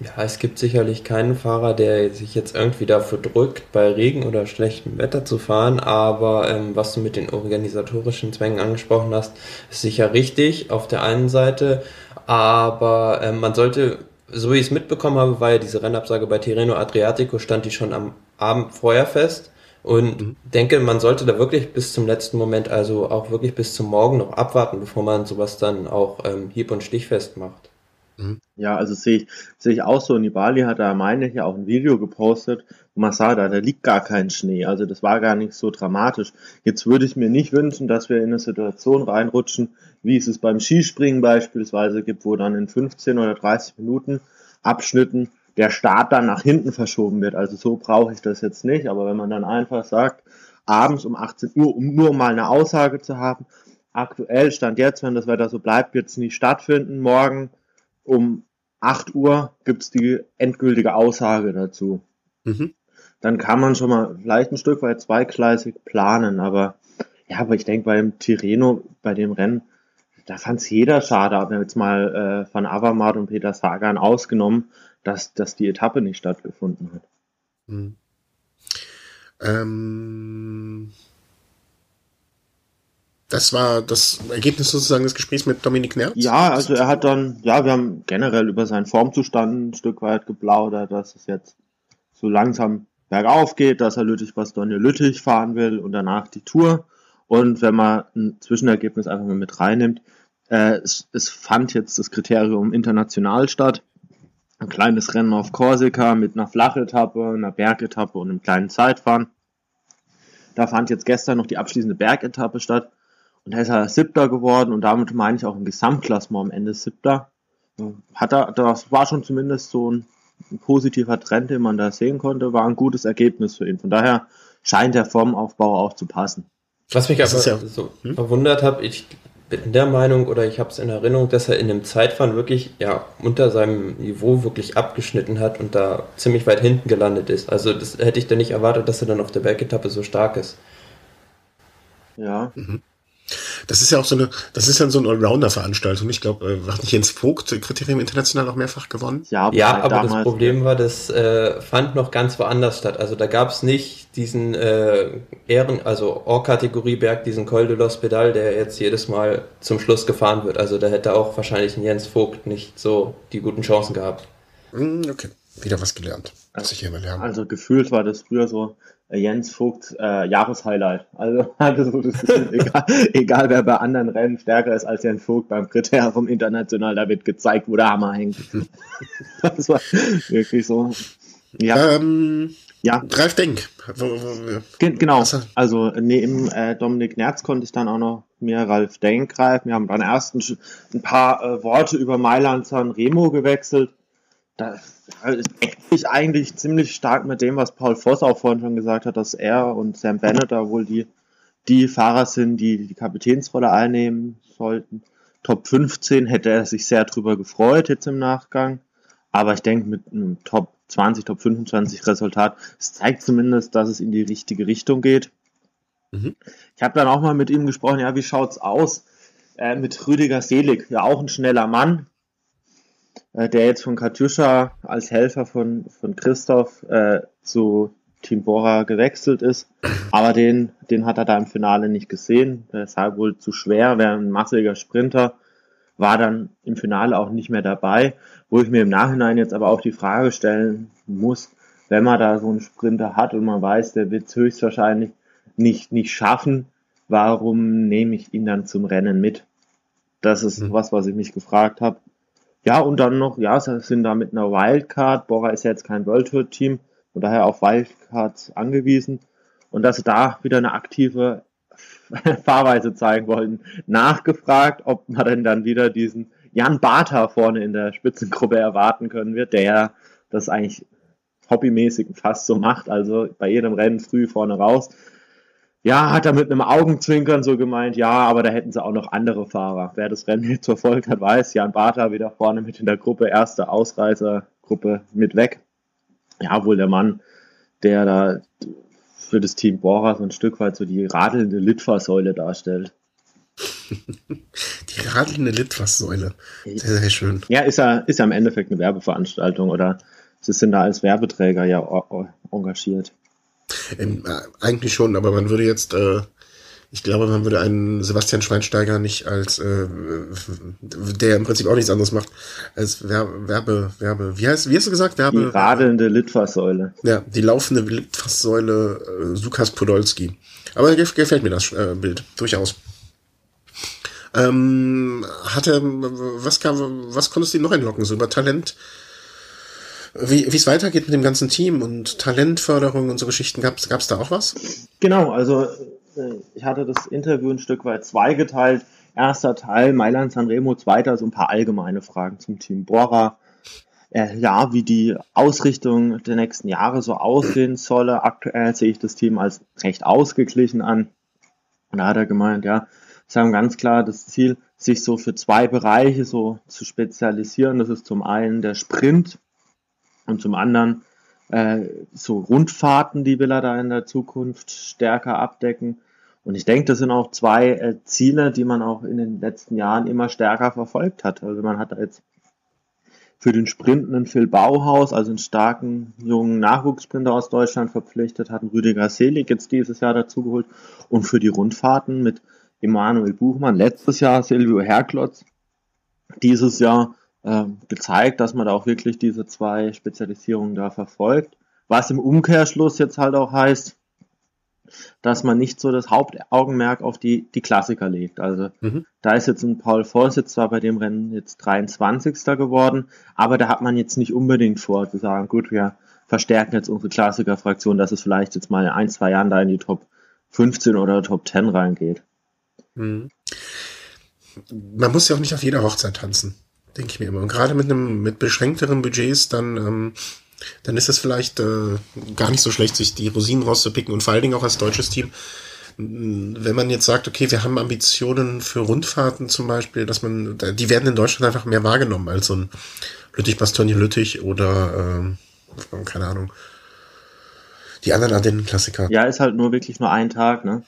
Ja, es gibt sicherlich keinen Fahrer, der sich jetzt irgendwie dafür drückt, bei Regen oder schlechtem Wetter zu fahren. Aber ähm, was du mit den organisatorischen Zwängen angesprochen hast, ist sicher richtig auf der einen Seite. Aber ähm, man sollte, so wie ich es mitbekommen habe, war ja diese Rennabsage bei Tirreno Adriatico, stand die schon am Abend vorher fest. Und mhm. denke, man sollte da wirklich bis zum letzten Moment, also auch wirklich bis zum Morgen noch abwarten, bevor man sowas dann auch ähm, hieb- und stichfest macht. Mhm. Ja, also sehe ich, sehe ich auch so. Nibali hat da, meine ich, auch ein Video gepostet, wo man sah, da, da liegt gar kein Schnee. Also das war gar nicht so dramatisch. Jetzt würde ich mir nicht wünschen, dass wir in eine Situation reinrutschen, wie es es beim Skispringen beispielsweise gibt, wo dann in 15 oder 30 Minuten Abschnitten der Start dann nach hinten verschoben wird. Also so brauche ich das jetzt nicht. Aber wenn man dann einfach sagt, abends um 18 Uhr, um nur mal eine Aussage zu haben, aktuell stand jetzt, wenn das Wetter so bleibt, wird es nicht stattfinden. Morgen um 8 Uhr gibt es die endgültige Aussage dazu. Mhm. Dann kann man schon mal vielleicht ein Stück weit zweigleisig planen, aber ja, aber ich denke beim Tireno, bei dem Rennen, da fand es jeder schade, aber jetzt mal äh, von Avamat und Peter Sagan ausgenommen, dass, dass die Etappe nicht stattgefunden hat. Hm. Ähm, das war das Ergebnis sozusagen des Gesprächs mit Dominik Nerz? Ja, also er hat dann, ja, wir haben generell über seinen Formzustand ein Stück weit geplaudert, dass es jetzt so langsam bergauf geht, dass er Lüttich-Bastogne-Lüttich fahren will und danach die Tour. Und wenn man ein Zwischenergebnis einfach mal mit reinnimmt, äh, es, es fand jetzt das Kriterium international statt. Ein kleines Rennen auf Korsika mit einer Flachetappe, einer Bergetappe und einem kleinen Zeitfahren. Da fand jetzt gestern noch die abschließende Bergetappe statt. Und da ist er Siebter geworden und damit meine ich auch im Gesamtklassement am Ende Siebter. Hat er, das war schon zumindest so ein, ein positiver Trend, den man da sehen konnte, war ein gutes Ergebnis für ihn. Von daher scheint der Formaufbau auch zu passen. Was mich aber ja, so hm? verwundert hat, ich bin der Meinung oder ich habe es in Erinnerung, dass er in dem Zeitfahren wirklich ja unter seinem Niveau wirklich abgeschnitten hat und da ziemlich weit hinten gelandet ist. Also das hätte ich dann nicht erwartet, dass er dann auf der Bergetappe so stark ist. Ja. Mhm. Das ist ja auch so eine, das ist ja so eine Allrounder-Veranstaltung. Ich glaube, äh, hat nicht Jens Vogt Kriterium international auch mehrfach gewonnen? Ja, ja aber das Problem war, das äh, fand noch ganz woanders statt. Also da gab es nicht diesen äh, Ehren, also Or-Kategorie Berg, diesen Col de l'Hospital, der jetzt jedes Mal zum Schluss gefahren wird. Also da hätte auch wahrscheinlich ein Jens Vogt nicht so die guten Chancen gehabt. Hm, okay, wieder was gelernt. Muss ich hier mal lernen. Also gefühlt war das früher so, äh, Jens Vogt äh, Jahreshighlight. Also, (laughs) also das ist (laughs) egal, egal, wer bei anderen Rennen stärker ist als Jens Vogt beim Kriterium International, da wird gezeigt, wo der Hammer hängt. (laughs) das war wirklich so. Ja. Ähm, ja. Ralf Denk. genau. Also neben äh, Dominik Nerz konnte ich dann auch noch mir Ralf Denk greifen. Wir haben dann erst ein, ein paar äh, Worte über Mailand San Remo gewechselt das deckt sich eigentlich ziemlich stark mit dem, was Paul Voss auch vorhin schon gesagt hat, dass er und Sam Bennett da wohl die, die Fahrer sind, die die Kapitänsrolle einnehmen sollten. Top 15 hätte er sich sehr drüber gefreut jetzt im Nachgang. Aber ich denke, mit einem Top 20, Top 25 Resultat, es zeigt zumindest, dass es in die richtige Richtung geht. Mhm. Ich habe dann auch mal mit ihm gesprochen, ja, wie schaut's aus äh, mit Rüdiger Selig? Ja, auch ein schneller Mann, äh, der jetzt von Katjuscha als Helfer von, von Christoph äh, zu Team Bora gewechselt ist. Aber den, den hat er da im Finale nicht gesehen. Der ist halt wohl zu schwer, wäre ein massiger Sprinter, war dann im Finale auch nicht mehr dabei. Wo ich mir im Nachhinein jetzt aber auch die Frage stellen muss, wenn man da so einen Sprinter hat und man weiß, der wird es höchstwahrscheinlich nicht, nicht schaffen, warum nehme ich ihn dann zum Rennen mit? Das ist mhm. was, was ich mich gefragt habe. Ja, und dann noch, ja, sie sind da mit einer Wildcard. Bora ist ja jetzt kein World Tour Team, von daher auf Wildcards angewiesen. Und dass sie da wieder eine aktive (laughs) Fahrweise zeigen wollten. Nachgefragt, ob man denn dann wieder diesen Jan Bartha vorne in der Spitzengruppe erwarten können wird, der das eigentlich hobbymäßig fast so macht, also bei jedem Rennen früh vorne raus. Ja, hat er mit einem Augenzwinkern so gemeint, ja, aber da hätten sie auch noch andere Fahrer. Wer das Rennen jetzt verfolgt hat, weiß, Jan Bartha wieder vorne mit in der Gruppe, erste Ausreißergruppe mit weg. Ja, wohl der Mann, der da für das Team Bora so ein Stück weit so die radelnde Litfaßsäule darstellt. (laughs) die radelnde Litfaßsäule. Sehr, sehr schön. Ja, ist ja, ist ja im Endeffekt eine Werbeveranstaltung oder sie sind da als Werbeträger ja engagiert. Ähm, äh, eigentlich schon, aber man würde jetzt, äh, ich glaube, man würde einen Sebastian Schweinsteiger nicht als, äh, der im Prinzip auch nichts anderes macht, als Werbe, Werbe, Werbe wie heißt, wie hast du gesagt? Werbe, die radelnde Litfaßsäule. Ja, die laufende Litfaßsäule äh, Sukas Podolski. Aber gefällt mir das äh, Bild, durchaus. Ähm, hatte, was kam, was konntest du noch entlocken? So über Talent, wie es weitergeht mit dem ganzen Team und Talentförderung und so Geschichten, gab es da auch was? Genau, also äh, ich hatte das Interview ein Stück weit zweigeteilt. Erster Teil, Mailand Sanremo, zweiter, so ein paar allgemeine Fragen zum Team Bora. Äh, ja, wie die Ausrichtung der nächsten Jahre so aussehen solle. Aktuell sehe ich das Team als recht ausgeglichen an. Und da hat er gemeint, ja, sie haben ganz klar das Ziel, sich so für zwei Bereiche so zu spezialisieren. Das ist zum einen der Sprint, und zum anderen äh, so Rundfahrten, die will er da in der Zukunft stärker abdecken. Und ich denke, das sind auch zwei äh, Ziele, die man auch in den letzten Jahren immer stärker verfolgt hat. Also man hat jetzt für den Sprint einen Phil Bauhaus, also einen starken jungen Nachwuchssprinter aus Deutschland verpflichtet, hat einen Rüdiger Selig jetzt dieses Jahr dazugeholt und für die Rundfahrten mit Emanuel Buchmann letztes Jahr Silvio Herklotz dieses Jahr äh, gezeigt, dass man da auch wirklich diese zwei Spezialisierungen da verfolgt. Was im Umkehrschluss jetzt halt auch heißt, dass man nicht so das Hauptaugenmerk auf die, die Klassiker legt. Also mhm. da ist jetzt ein Paul Vorsitz zwar bei dem Rennen jetzt 23. geworden, aber da hat man jetzt nicht unbedingt vor zu sagen, gut, wir verstärken jetzt unsere Klassiker-Fraktion, dass es vielleicht jetzt mal in ein, zwei Jahren da in die Top 15 oder Top 10 reingeht. Mhm. Man muss ja auch nicht auf jeder Hochzeit tanzen, denke ich mir immer. Und gerade mit einem mit beschränkteren Budgets dann ähm, dann ist es vielleicht äh, gar nicht so schlecht, sich die Rosinen rauszupicken und vor allen Dingen auch als deutsches Team. Wenn man jetzt sagt, okay, wir haben Ambitionen für Rundfahrten zum Beispiel, dass man, die werden in Deutschland einfach mehr wahrgenommen als so ein Lüttich-Bastogne-Lüttich oder, äh, keine Ahnung, die anderen Ardennen-Klassiker. Ja, ist halt nur wirklich nur ein Tag, ne?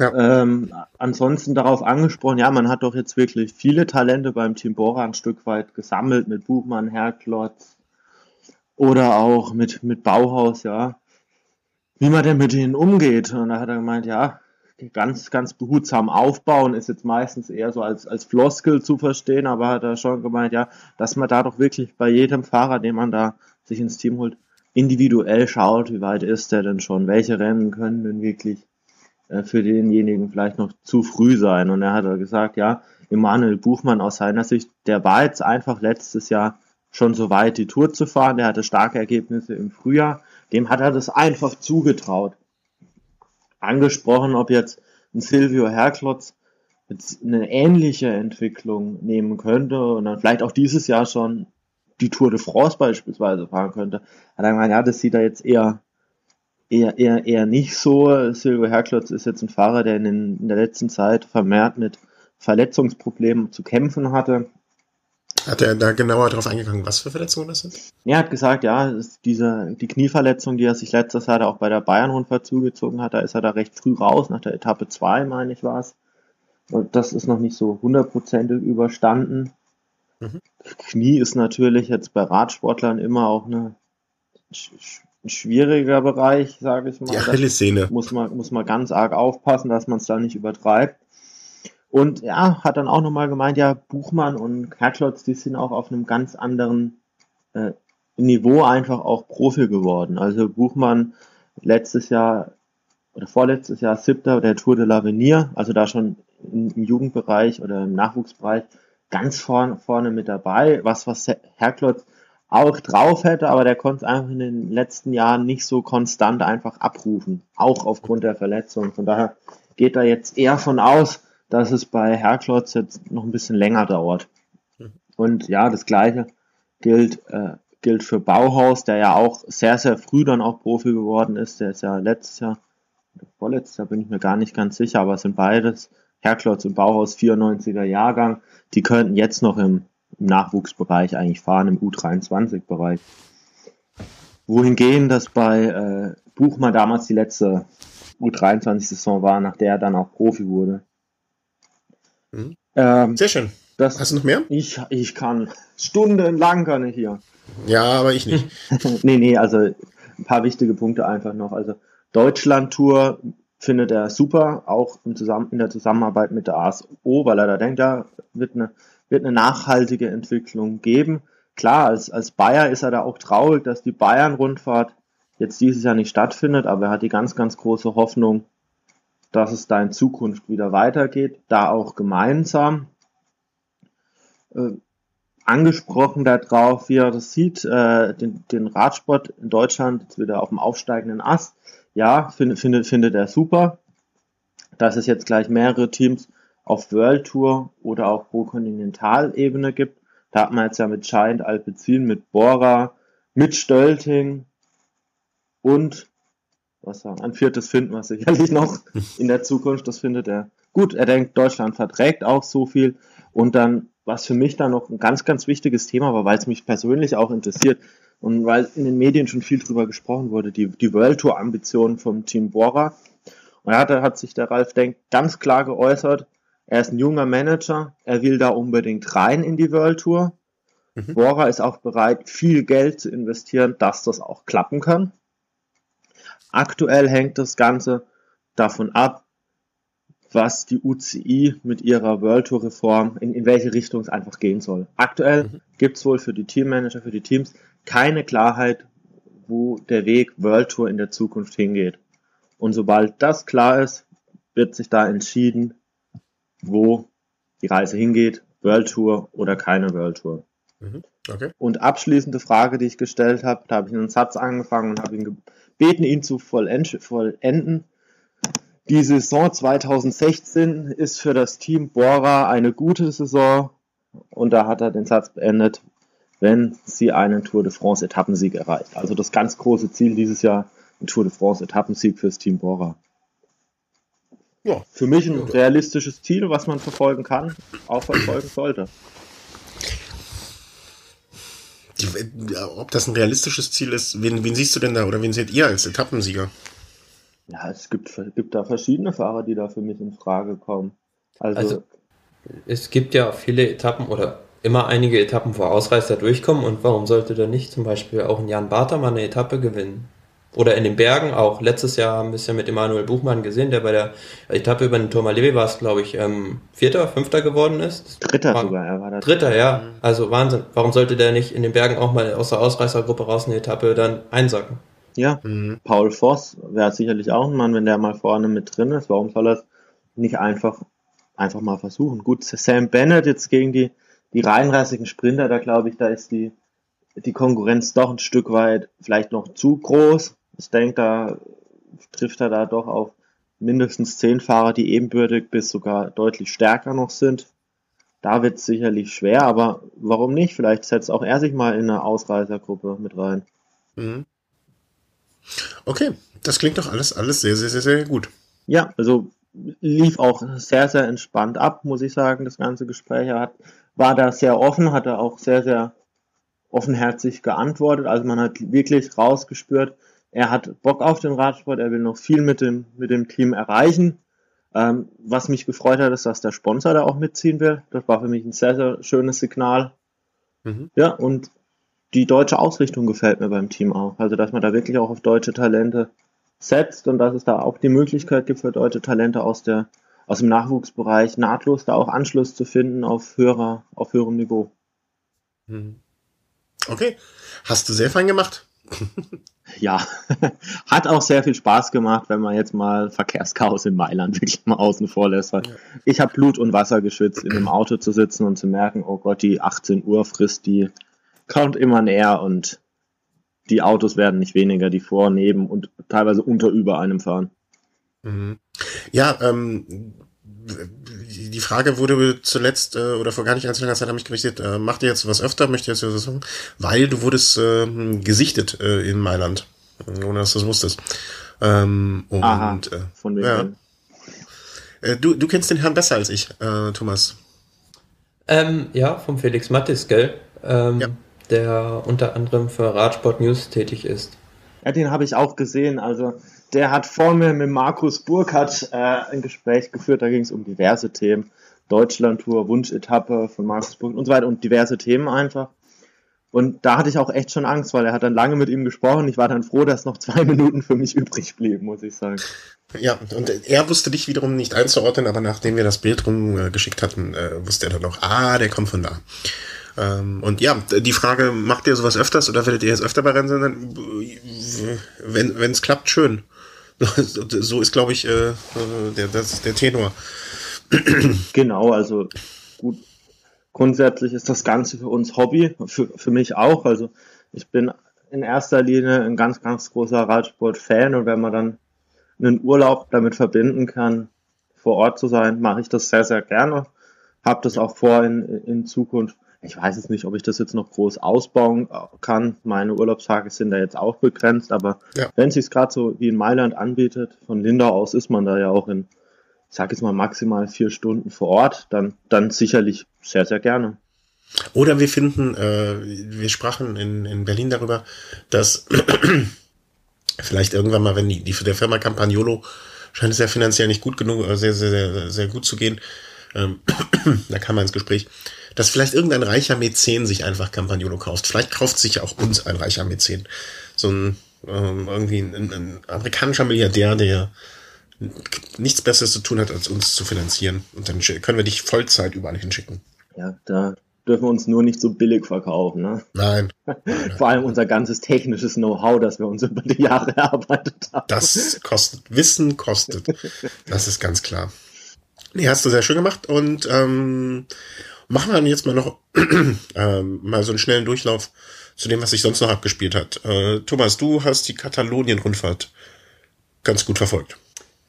Ja. Ähm, ansonsten darauf angesprochen, ja, man hat doch jetzt wirklich viele Talente beim Team Bora ein Stück weit gesammelt mit Buchmann, Herklotz, oder auch mit, mit Bauhaus, ja. Wie man denn mit denen umgeht. Und da hat er gemeint, ja, ganz, ganz behutsam aufbauen ist jetzt meistens eher so als, als Floskel zu verstehen, aber hat er schon gemeint, ja, dass man da doch wirklich bei jedem Fahrer, den man da sich ins Team holt, individuell schaut, wie weit ist der denn schon, welche Rennen können denn wirklich für denjenigen vielleicht noch zu früh sein. Und er hat gesagt, ja, Emanuel Buchmann aus seiner Sicht, der war jetzt einfach letztes Jahr schon so weit, die Tour zu fahren. Der hatte starke Ergebnisse im Frühjahr. Dem hat er das einfach zugetraut. Angesprochen, ob jetzt ein Silvio Herklotz jetzt eine ähnliche Entwicklung nehmen könnte und dann vielleicht auch dieses Jahr schon die Tour de France beispielsweise fahren könnte. Hat er gemeint, ja, das sieht er jetzt eher, eher, eher, eher nicht so. Silvio Herklotz ist jetzt ein Fahrer, der in, in der letzten Zeit vermehrt mit Verletzungsproblemen zu kämpfen hatte. Hat er da genauer darauf eingegangen, was für Verletzungen das sind? Er hat gesagt, ja, diese, die Knieverletzung, die er sich letztes Jahr auch bei der Bayern-Rundfahrt zugezogen hat, da ist er da recht früh raus, nach der Etappe 2, meine ich, war es. Und das ist noch nicht so hundertprozentig überstanden. Mhm. Knie ist natürlich jetzt bei Radsportlern immer auch eine, ein schwieriger Bereich, sage ich mal. Die Achillessehne. Muss man, muss man ganz arg aufpassen, dass man es da nicht übertreibt. Und ja, hat dann auch nochmal gemeint, ja, Buchmann und Herklotz, die sind auch auf einem ganz anderen äh, Niveau einfach auch Profi geworden. Also Buchmann letztes Jahr oder vorletztes Jahr siebter der Tour de l'Avenir, also da schon im Jugendbereich oder im Nachwuchsbereich ganz vorne, vorne mit dabei, was was Herklotz auch drauf hätte, aber der konnte es einfach in den letzten Jahren nicht so konstant einfach abrufen, auch aufgrund der Verletzung. Von daher geht er jetzt eher von aus, dass es bei Herklotz jetzt noch ein bisschen länger dauert. Mhm. Und ja, das gleiche gilt, äh, gilt für Bauhaus, der ja auch sehr, sehr früh dann auch Profi geworden ist. Der ist ja letztes Jahr, vorletztes Jahr bin ich mir gar nicht ganz sicher, aber es sind beides, Herklotz und Bauhaus 94er Jahrgang, die könnten jetzt noch im, im Nachwuchsbereich eigentlich fahren, im U23-Bereich. Wohingegen das bei äh, Buchmann damals die letzte U23-Saison war, nach der er dann auch Profi wurde. Mhm. Ähm, Sehr schön. Das, Hast du noch mehr? Ich, ich kann stundenlang kann ich hier. Ja, aber ich nicht. (laughs) nee, nee, also ein paar wichtige Punkte einfach noch. Also Deutschland-Tour findet er super, auch im Zusammen in der Zusammenarbeit mit der ASO, weil er da denkt, ja, wird eine, wird eine nachhaltige Entwicklung geben. Klar, als, als Bayer ist er da auch traurig, dass die Bayern-Rundfahrt jetzt dieses Jahr nicht stattfindet, aber er hat die ganz, ganz große Hoffnung, dass es da in Zukunft wieder weitergeht, da auch gemeinsam. Äh, angesprochen darauf, wie er das sieht, äh, den, den Radsport in Deutschland jetzt wieder auf dem aufsteigenden Ast. Ja, findet, findet, findet er super, dass es jetzt gleich mehrere Teams auf World Tour oder auch Pro Kontinentalebene gibt. Da hat man jetzt ja mit Giant Alpecin, mit Bora, mit Stölting und was sagen, ein viertes finden wir sicherlich noch in der Zukunft. Das findet er gut. Er denkt, Deutschland verträgt auch so viel. Und dann, was für mich dann noch ein ganz, ganz wichtiges Thema war, weil es mich persönlich auch interessiert und weil in den Medien schon viel drüber gesprochen wurde, die, die World Tour Ambitionen vom Team Bora. Und da hat, hat sich der Ralf Denk ganz klar geäußert, er ist ein junger Manager, er will da unbedingt rein in die World Tour. Mhm. Bora ist auch bereit, viel Geld zu investieren, dass das auch klappen kann. Aktuell hängt das Ganze davon ab, was die UCI mit ihrer World Tour Reform, in, in welche Richtung es einfach gehen soll. Aktuell mhm. gibt es wohl für die Teammanager, für die Teams keine Klarheit, wo der Weg World Tour in der Zukunft hingeht. Und sobald das klar ist, wird sich da entschieden, wo die Reise hingeht, World Tour oder keine World Tour. Mhm. Okay. Und abschließende Frage, die ich gestellt habe, da habe ich einen Satz angefangen und habe ihn gebeten, ihn zu vollenden. Die Saison 2016 ist für das Team Bora eine gute Saison und da hat er den Satz beendet, wenn sie einen Tour de France Etappensieg erreicht. Also das ganz große Ziel dieses Jahr, ein Tour de France Etappensieg fürs Team Bora. Ja. Für mich ein realistisches Ziel, was man verfolgen kann, auch verfolgen sollte. Ob das ein realistisches Ziel ist, wen, wen siehst du denn da oder wen seht ihr als Etappensieger? Ja, es gibt, gibt da verschiedene Fahrer, die da für mich in Frage kommen. Also, also es gibt ja viele Etappen oder immer einige Etappen, wo Ausreißer durchkommen und warum sollte da nicht zum Beispiel auch ein Jan Barter mal eine Etappe gewinnen? Oder in den Bergen auch. Letztes Jahr haben wir es ja mit Emanuel Buchmann gesehen, der bei der Etappe über den Tourmalet war es, glaube ich, ähm, Vierter, Fünfter geworden ist. Dritter war, sogar, er war da. Dritter, ja. Also Wahnsinn. Warum sollte der nicht in den Bergen auch mal aus der Ausreißergruppe raus eine Etappe dann einsacken? Ja, mhm. Paul Voss wäre sicherlich auch ein Mann, wenn der mal vorne mit drin ist. Warum soll er es nicht einfach, einfach mal versuchen? Gut, Sam Bennett jetzt gegen die, die reinrassigen Sprinter, da glaube ich, da ist die, die Konkurrenz doch ein Stück weit vielleicht noch zu groß. Ich denke, da trifft er da doch auf mindestens zehn Fahrer, die ebenbürtig bis sogar deutlich stärker noch sind. Da wird es sicherlich schwer, aber warum nicht? Vielleicht setzt auch er sich mal in eine Ausreißergruppe mit rein. Mhm. Okay, das klingt doch alles, alles sehr, sehr, sehr, sehr gut. Ja, also lief auch sehr, sehr entspannt ab, muss ich sagen, das ganze Gespräch. Er hat, war da sehr offen, hat er auch sehr, sehr offenherzig geantwortet. Also man hat wirklich rausgespürt, er hat Bock auf den Radsport, er will noch viel mit dem, mit dem Team erreichen. Ähm, was mich gefreut hat, ist, dass der Sponsor da auch mitziehen will. Das war für mich ein sehr, sehr schönes Signal. Mhm. Ja, und die deutsche Ausrichtung gefällt mir beim Team auch. Also, dass man da wirklich auch auf deutsche Talente setzt und dass es da auch die Möglichkeit gibt für deutsche Talente aus der, aus dem Nachwuchsbereich nahtlos da auch Anschluss zu finden auf höherer, auf höherem Niveau. Mhm. Okay. Hast du sehr fein gemacht? (laughs) ja, (laughs) hat auch sehr viel Spaß gemacht, wenn man jetzt mal Verkehrschaos in Mailand (laughs) wirklich mal außen vor lässt. Weil. Ich habe Blut und Wasser geschwitzt, in einem Auto zu sitzen und zu merken, oh Gott, die 18 Uhr frisst die kommt immer näher und die Autos werden nicht weniger, die vor, neben und teilweise unter über einem fahren. Mhm. Ja, ähm, die Frage wurde zuletzt äh, oder vor gar nicht allzu langer Zeit an mich gerichtet, äh, macht ihr jetzt was öfter, möchte ihr jetzt was sagen? Weil du wurdest äh, gesichtet äh, in Mailand, ohne dass du es wusstest. Ähm, und, Aha, äh, von wem ja. Äh, du, du kennst den Herrn besser als ich, äh, Thomas. Ähm, ja, vom Felix Mattis, gell? Ähm, ja der unter anderem für Radsport News tätig ist. Ja, den habe ich auch gesehen. Also der hat vor mir mit Markus Burkhardt äh, ein Gespräch geführt. Da ging es um diverse Themen. Deutschlandtour, Wunschetappe von Markus Burkhardt und so weiter und diverse Themen einfach. Und da hatte ich auch echt schon Angst, weil er hat dann lange mit ihm gesprochen. Ich war dann froh, dass noch zwei (laughs) Minuten für mich übrig blieben, muss ich sagen. Ja, und er wusste dich wiederum nicht einzuordnen, aber nachdem wir das Bild rumgeschickt hatten, äh, wusste er dann auch, ah, der kommt von da. Ähm, und ja, die Frage, macht ihr sowas öfters oder werdet ihr jetzt öfter bei Rennen? Wenn es klappt, schön. (laughs) so ist, glaube ich, äh, der, das, der Tenor. (clears throat) Genau, also gut. Grundsätzlich ist das Ganze für uns Hobby, für, für mich auch. Also ich bin in erster Linie ein ganz, ganz großer Radsport-Fan und wenn man dann einen Urlaub damit verbinden kann, vor Ort zu sein, mache ich das sehr, sehr gerne. Habe das auch vor in, in Zukunft. Ich weiß jetzt nicht, ob ich das jetzt noch groß ausbauen kann. Meine Urlaubstage sind da jetzt auch begrenzt, aber ja. wenn es sich gerade so wie in Mailand anbietet, von Lindau aus ist man da ja auch in, ich sag jetzt mal maximal vier Stunden vor Ort, dann, dann sicherlich sehr, sehr gerne. Oder wir finden, äh, wir sprachen in, in Berlin darüber, dass (clears throat) vielleicht irgendwann mal, wenn die, die der Firma Campagnolo scheint es ja finanziell nicht gut genug, sehr, sehr, sehr, sehr gut zu gehen, ähm, (clears throat) da kam man ins Gespräch, dass vielleicht irgendein reicher Mäzen sich einfach Campagnolo kauft. Vielleicht kauft sich auch uns ein reicher Mäzen. So ein ähm, irgendwie ein, ein amerikanischer Milliardär, der nichts Besseres zu tun hat, als uns zu finanzieren. Und dann können wir dich Vollzeit überall hinschicken. Ja, da dürfen wir uns nur nicht so billig verkaufen. Ne? Nein. (laughs) Vor allem unser ganzes technisches Know-how, das wir uns (laughs) über die Jahre erarbeitet haben. Das kostet, Wissen kostet. Das ist ganz klar. Nee, hast du sehr schön gemacht und ähm, machen wir jetzt mal noch (clears throat) ähm, mal so einen schnellen Durchlauf zu dem, was sich sonst noch abgespielt hat. Äh, Thomas, du hast die Katalonien-Rundfahrt ganz gut verfolgt.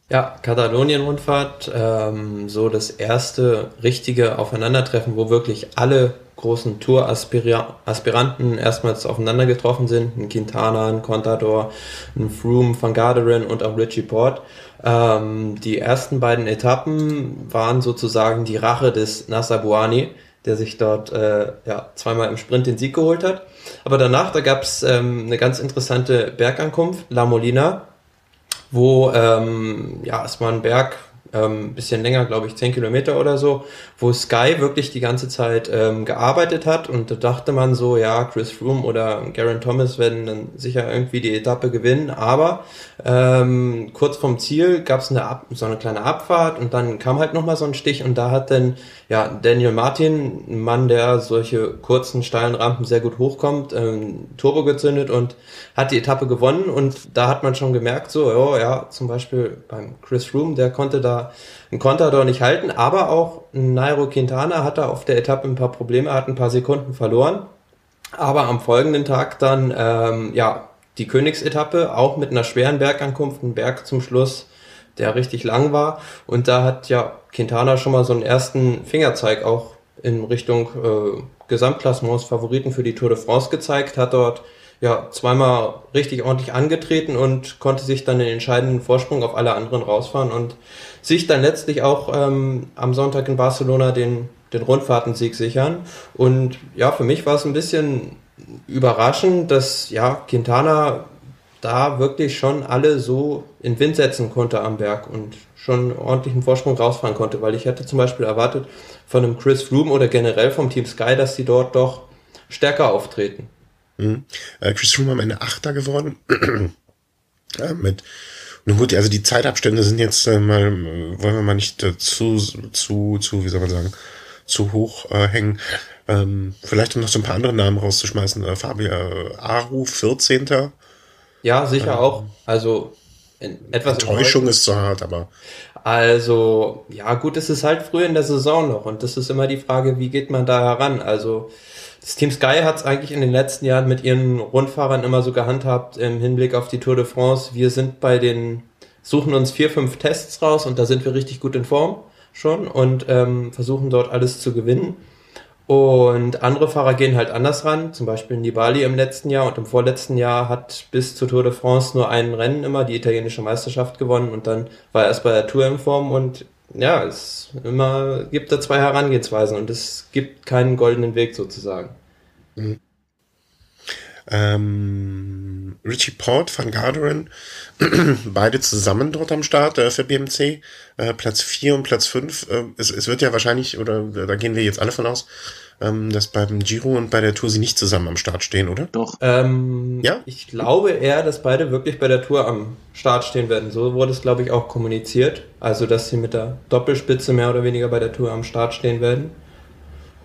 Ja, Katalonien-Rundfahrt, ähm, so das erste richtige Aufeinandertreffen, wo wirklich alle großen Tour-Aspiranten erstmals aufeinander getroffen sind. Ein Quintana, ein Contador, ein Froome, Van Garderen und auch Richie Port. Ähm, die ersten beiden Etappen waren sozusagen die Rache des Nassabuani, der sich dort äh, ja, zweimal im Sprint den Sieg geholt hat. Aber danach, da gab es ähm, eine ganz interessante Bergankunft, La Molina, wo, ähm, ja, es war ein Berg, ähm, bisschen länger, glaube ich, 10 Kilometer oder so, wo Sky wirklich die ganze Zeit ähm, gearbeitet hat. Und da dachte man so, ja, Chris Froome oder Garen Thomas werden dann sicher irgendwie die Etappe gewinnen, aber ähm, kurz vom Ziel gab es so eine kleine Abfahrt und dann kam halt nochmal so ein Stich. Und da hat dann ja Daniel Martin, ein Mann, der solche kurzen, steilen Rampen sehr gut hochkommt, ähm, Turbo gezündet und hat die Etappe gewonnen. Und da hat man schon gemerkt, so, oh, ja, zum Beispiel beim Chris Froome, der konnte da einen Contador nicht halten, aber auch Nairo Quintana hatte auf der Etappe ein paar Probleme, hat ein paar Sekunden verloren, aber am folgenden Tag dann, ähm, ja, die Königsetappe, auch mit einer schweren Bergankunft, ein Berg zum Schluss, der richtig lang war. Und da hat ja Quintana schon mal so einen ersten Fingerzeig auch in Richtung äh, Gesamtklassements Favoriten für die Tour de France gezeigt, hat dort ja zweimal richtig ordentlich angetreten und konnte sich dann den entscheidenden Vorsprung auf alle anderen rausfahren und sich dann letztlich auch ähm, am Sonntag in Barcelona den, den Rundfahrtensieg sichern. Und ja, für mich war es ein bisschen überraschend, dass ja Quintana da wirklich schon alle so in Wind setzen konnte am Berg und schon ordentlichen Vorsprung rausfahren konnte, weil ich hätte zum Beispiel erwartet von einem Chris Froome oder generell vom Team Sky, dass sie dort doch stärker auftreten. Mhm. Äh, Chris Froome am Ende Achter geworden. (clears throat) ja, mit nun gut, also die Zeitabstände sind jetzt äh, mal, wollen wir mal nicht äh, zu, zu, zu, wie soll man sagen, zu hoch äh, hängen. Ähm, vielleicht um noch so ein paar andere Namen rauszuschmeißen. Äh, Fabio äh, Aru, 14. Ja, sicher ähm, auch. Also etwas Enttäuschung ist zu hart, aber. Also, ja, gut, es ist halt früh in der Saison noch und das ist immer die Frage, wie geht man da heran? Also, das Team Sky hat es eigentlich in den letzten Jahren mit ihren Rundfahrern immer so gehandhabt im Hinblick auf die Tour de France. Wir sind bei den, suchen uns vier, fünf Tests raus und da sind wir richtig gut in Form schon und ähm, versuchen dort alles zu gewinnen. Und andere Fahrer gehen halt anders ran. Zum Beispiel Nibali im letzten Jahr und im vorletzten Jahr hat bis zur Tour de France nur ein Rennen immer die italienische Meisterschaft gewonnen und dann war er erst bei der Tour in Form und ja, es immer gibt da zwei Herangehensweisen und es gibt keinen goldenen Weg sozusagen. Mhm. Ähm, Richie Port, Van Garderen, (clears throat) beide zusammen dort am Start äh, für BMC, äh, Platz 4 und Platz 5. Äh, es, es wird ja wahrscheinlich, oder da gehen wir jetzt alle von aus, ähm, dass beim Giro und bei der Tour sie nicht zusammen am Start stehen, oder? Doch. Ähm, ja? Ich glaube eher, dass beide wirklich bei der Tour am Start stehen werden. So wurde es, glaube ich, auch kommuniziert. Also, dass sie mit der Doppelspitze mehr oder weniger bei der Tour am Start stehen werden.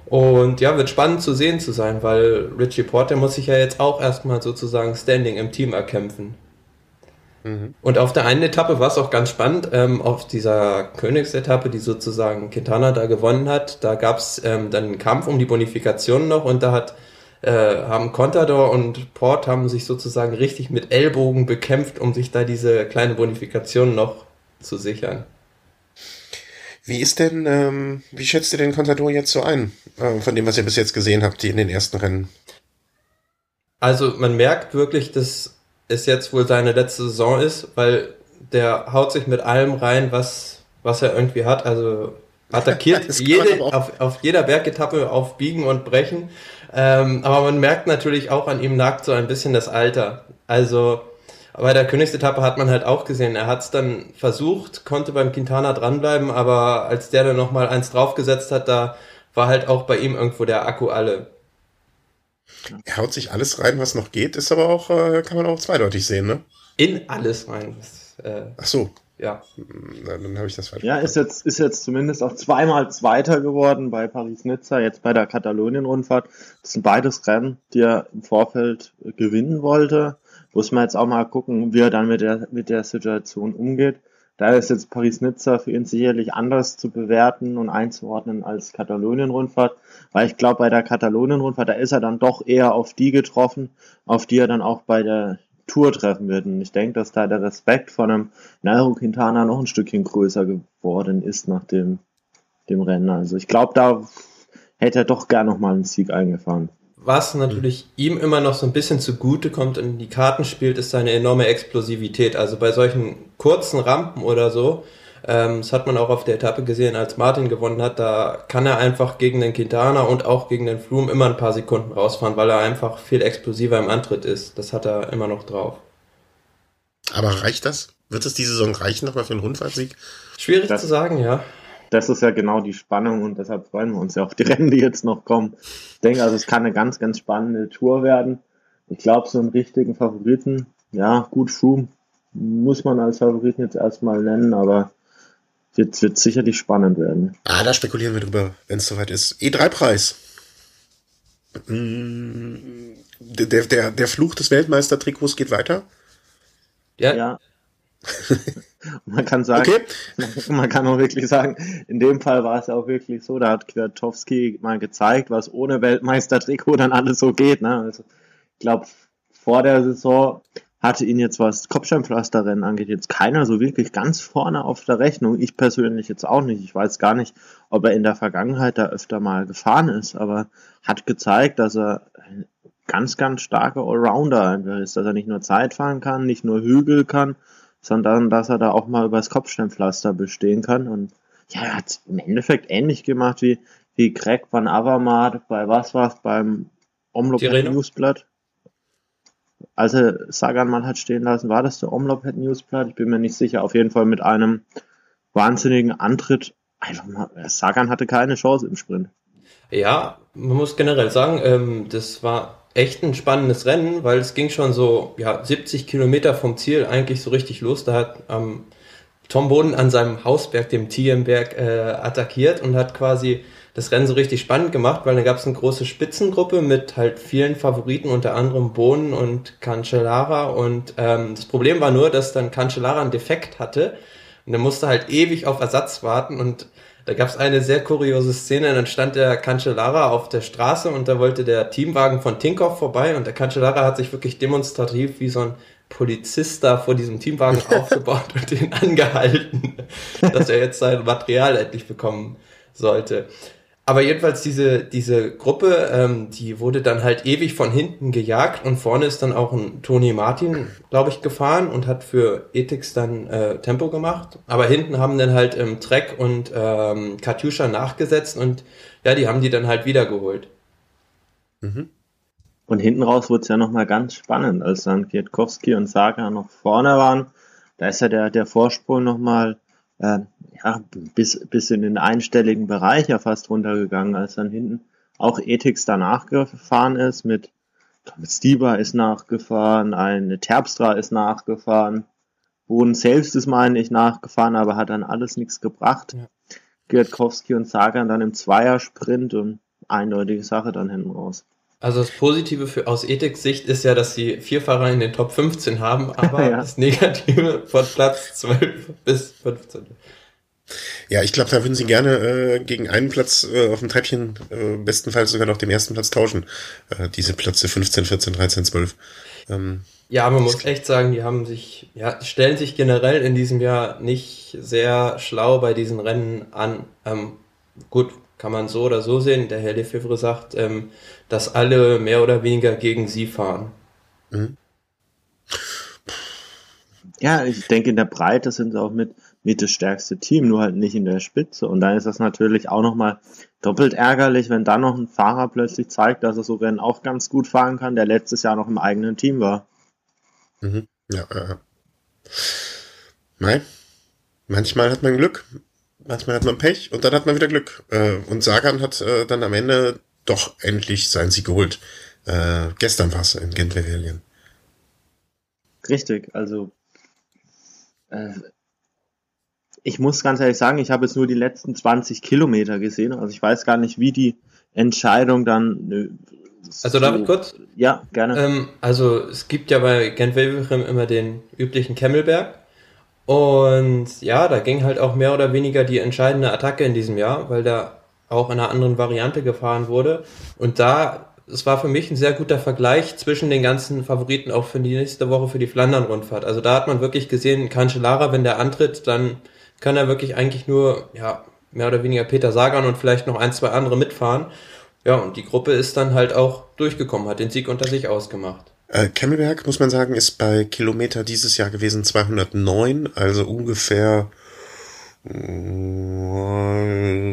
Und ja, wird spannend zu sehen zu sein, weil Richie Porter muss sich ja jetzt auch erstmal sozusagen Standing im Team erkämpfen. Mhm. Und auf der einen Etappe war es auch ganz spannend, ähm, auf dieser Königsetappe, die sozusagen Quintana da gewonnen hat, da gab es ähm, dann einen Kampf um die Bonifikation noch und da hat äh, haben Contador und Port haben sich sozusagen richtig mit Ellbogen bekämpft, um sich da diese kleine Bonifikation noch zu sichern. Wie ist denn, ähm, wie schätzt ihr den Contador jetzt so ein, äh, von dem, was ihr bis jetzt gesehen habt, die in den ersten Rennen? Also man merkt wirklich, dass es jetzt wohl seine letzte Saison ist, weil der haut sich mit allem rein, was, was er irgendwie hat. Also attackiert (laughs) jede, auf, auf jeder Bergetappe auf Biegen und Brechen. Ähm, aber man merkt natürlich auch an ihm nagt so ein bisschen das Alter. Also bei der Königsetappe hat man halt auch gesehen, er hat es dann versucht, konnte beim Quintana dranbleiben, aber als der dann nochmal eins draufgesetzt hat, da war halt auch bei ihm irgendwo der Akku alle. Er haut sich alles rein, was noch geht, ist aber auch, äh, kann man auch zweideutig sehen, ne? In alles rein. Das, äh, Ach so. Ja. Na, dann habe ich das falsch Ja, ist jetzt, ist jetzt zumindest auch zweimal Zweiter geworden bei Paris-Nizza, jetzt bei der Katalonien-Rundfahrt. Das sind beides Rennen, die er im Vorfeld gewinnen wollte. Muss man jetzt auch mal gucken, wie er dann mit der, mit der Situation umgeht. Da ist jetzt Paris-Nizza für ihn sicherlich anders zu bewerten und einzuordnen als Katalonien-Rundfahrt, weil ich glaube, bei der Katalonien-Rundfahrt, da ist er dann doch eher auf die getroffen, auf die er dann auch bei der Tour treffen wird. Und ich denke, dass da der Respekt von einem Nairo Quintana noch ein Stückchen größer geworden ist nach dem, dem Rennen. Also ich glaube, da hätte er doch gern nochmal einen Sieg eingefahren. Was natürlich ihm immer noch so ein bisschen zugute kommt und in die Karten spielt, ist seine enorme Explosivität. Also bei solchen kurzen Rampen oder so, ähm, das hat man auch auf der Etappe gesehen, als Martin gewonnen hat. Da kann er einfach gegen den Quintana und auch gegen den Froome immer ein paar Sekunden rausfahren, weil er einfach viel explosiver im Antritt ist. Das hat er immer noch drauf. Aber reicht das? Wird es diese Saison reichen nochmal für einen Rundfahrtsieg? Schwierig das, zu sagen, ja. Das ist ja genau die Spannung und deshalb freuen wir uns ja auf die (laughs) Rennen, die jetzt noch kommen. Ich denke, also es kann eine ganz, ganz spannende Tour werden. Ich glaube, so einen richtigen Favoriten, ja, gut, Froome muss man als Favoriten jetzt erstmal nennen, aber wird, wird sicherlich spannend werden. Ah, da spekulieren wir drüber, wenn es soweit ist. E3-Preis. Mm, der, der, der Fluch des Weltmeistertrikots geht weiter? Ja. ja. (laughs) man kann sagen, okay. (laughs) man kann auch wirklich sagen, in dem Fall war es auch wirklich so, da hat Kwiatkowski mal gezeigt, was ohne Weltmeistertrikot dann alles so geht. Ne? Also, ich glaube, vor der Saison hatte ihn jetzt, was Kopfsteinpflasterrennen angeht, jetzt keiner so wirklich ganz vorne auf der Rechnung. Ich persönlich jetzt auch nicht. Ich weiß gar nicht, ob er in der Vergangenheit da öfter mal gefahren ist, aber hat gezeigt, dass er ein ganz, ganz starker Allrounder einfach ist, dass er nicht nur Zeit fahren kann, nicht nur Hügel kann, sondern dass er da auch mal übers Kopfsteinpflaster bestehen kann. Und ja, er hat im Endeffekt ähnlich gemacht wie, wie Greg van Avermaet bei was war's beim Omloop Newsblatt als er Sagan mal hat stehen lassen, war das der Omloped Newsblatt? Ich bin mir nicht sicher. Auf jeden Fall mit einem wahnsinnigen Antritt. Einfach mal, Sagan hatte keine Chance im Sprint. Ja, man muss generell sagen, ähm, das war echt ein spannendes Rennen, weil es ging schon so ja 70 Kilometer vom Ziel eigentlich so richtig los. Da hat ähm, Tom Boden an seinem Hausberg, dem Tienberg, äh, attackiert und hat quasi das Rennen so richtig spannend gemacht, weil da gab es eine große Spitzengruppe mit halt vielen Favoriten, unter anderem Bohnen und Cancellara. Und ähm, das Problem war nur, dass dann Cancellara einen Defekt hatte und er musste halt ewig auf Ersatz warten und da gab es eine sehr kuriose Szene, dann stand der Cancellara auf der Straße und da wollte der Teamwagen von Tinkoff vorbei und der Cancellara hat sich wirklich demonstrativ wie so ein Polizist da vor diesem Teamwagen (laughs) aufgebaut und den angehalten, dass er jetzt sein Material endlich bekommen sollte. Aber jedenfalls diese, diese Gruppe, ähm, die wurde dann halt ewig von hinten gejagt und vorne ist dann auch ein Tony Martin, glaube ich, gefahren und hat für Ethics dann äh, Tempo gemacht. Aber hinten haben dann halt ähm, Trek und ähm, Katjuscha nachgesetzt und ja, die haben die dann halt wiedergeholt. Mhm. Und hinten raus wurde es ja nochmal ganz spannend, als dann Kwiatkowski und Saga noch vorne waren. Da ist ja der, der Vorsprung nochmal äh, ja, bis, bis in den einstelligen Bereich ja fast runtergegangen, als dann hinten auch Ethics danach gefahren ist mit Stieber ist nachgefahren, eine Terpstra ist nachgefahren, Boden selbst ist, meine ich, nachgefahren, aber hat dann alles nichts gebracht. Ja. Giertkowski und Sagan dann im Zweiersprint und eindeutige Sache dann hinten raus. Also das Positive für, aus Ethics Sicht ist ja, dass sie vier Fahrer in den Top 15 haben, aber (laughs) ja. das Negative von Platz 12 bis 15. Ja, ich glaube, da würden sie gerne äh, gegen einen Platz äh, auf dem Treppchen äh, bestenfalls sogar noch den ersten Platz tauschen. Äh, diese Plätze 15, 14, 13, 12. Ähm, ja, man muss echt sagen, die haben sich, ja, stellen sich generell in diesem Jahr nicht sehr schlau bei diesen Rennen an. Ähm, gut, kann man so oder so sehen. Der Herr Lefebvre sagt, ähm, dass alle mehr oder weniger gegen sie fahren. Mhm. Ja, ich denke, in der Breite sind sie auch mit, mit das stärkste Team, nur halt nicht in der Spitze. Und dann ist das natürlich auch nochmal doppelt ärgerlich, wenn dann noch ein Fahrer plötzlich zeigt, dass er so Rennen auch ganz gut fahren kann, der letztes Jahr noch im eigenen Team war. Mhm. Ja, äh. Nein. Manchmal hat man Glück, manchmal hat man Pech und dann hat man wieder Glück. Äh, und Sagan hat äh, dann am Ende doch endlich sein Sieg geholt. Äh, gestern war es in Gent. Richtig, also äh, ich muss ganz ehrlich sagen, ich habe jetzt nur die letzten 20 Kilometer gesehen. Also ich weiß gar nicht, wie die Entscheidung dann. Äh, also darf ich kurz? Ja, gerne. Ähm, also es gibt ja bei Gent immer den üblichen Kemmelberg. Und ja, da ging halt auch mehr oder weniger die entscheidende Attacke in diesem Jahr, weil da auch in einer anderen Variante gefahren wurde. Und da, es war für mich ein sehr guter Vergleich zwischen den ganzen Favoriten auch für die nächste Woche für die Flandern-Rundfahrt. Also da hat man wirklich gesehen, Cancellara, wenn der antritt, dann kann er wirklich eigentlich nur, ja, mehr oder weniger Peter Sagan und vielleicht noch ein, zwei andere mitfahren. Ja, und die Gruppe ist dann halt auch durchgekommen, hat den Sieg unter sich ausgemacht. Äh, Kemmelberg, muss man sagen, ist bei Kilometer dieses Jahr gewesen 209, also ungefähr äh,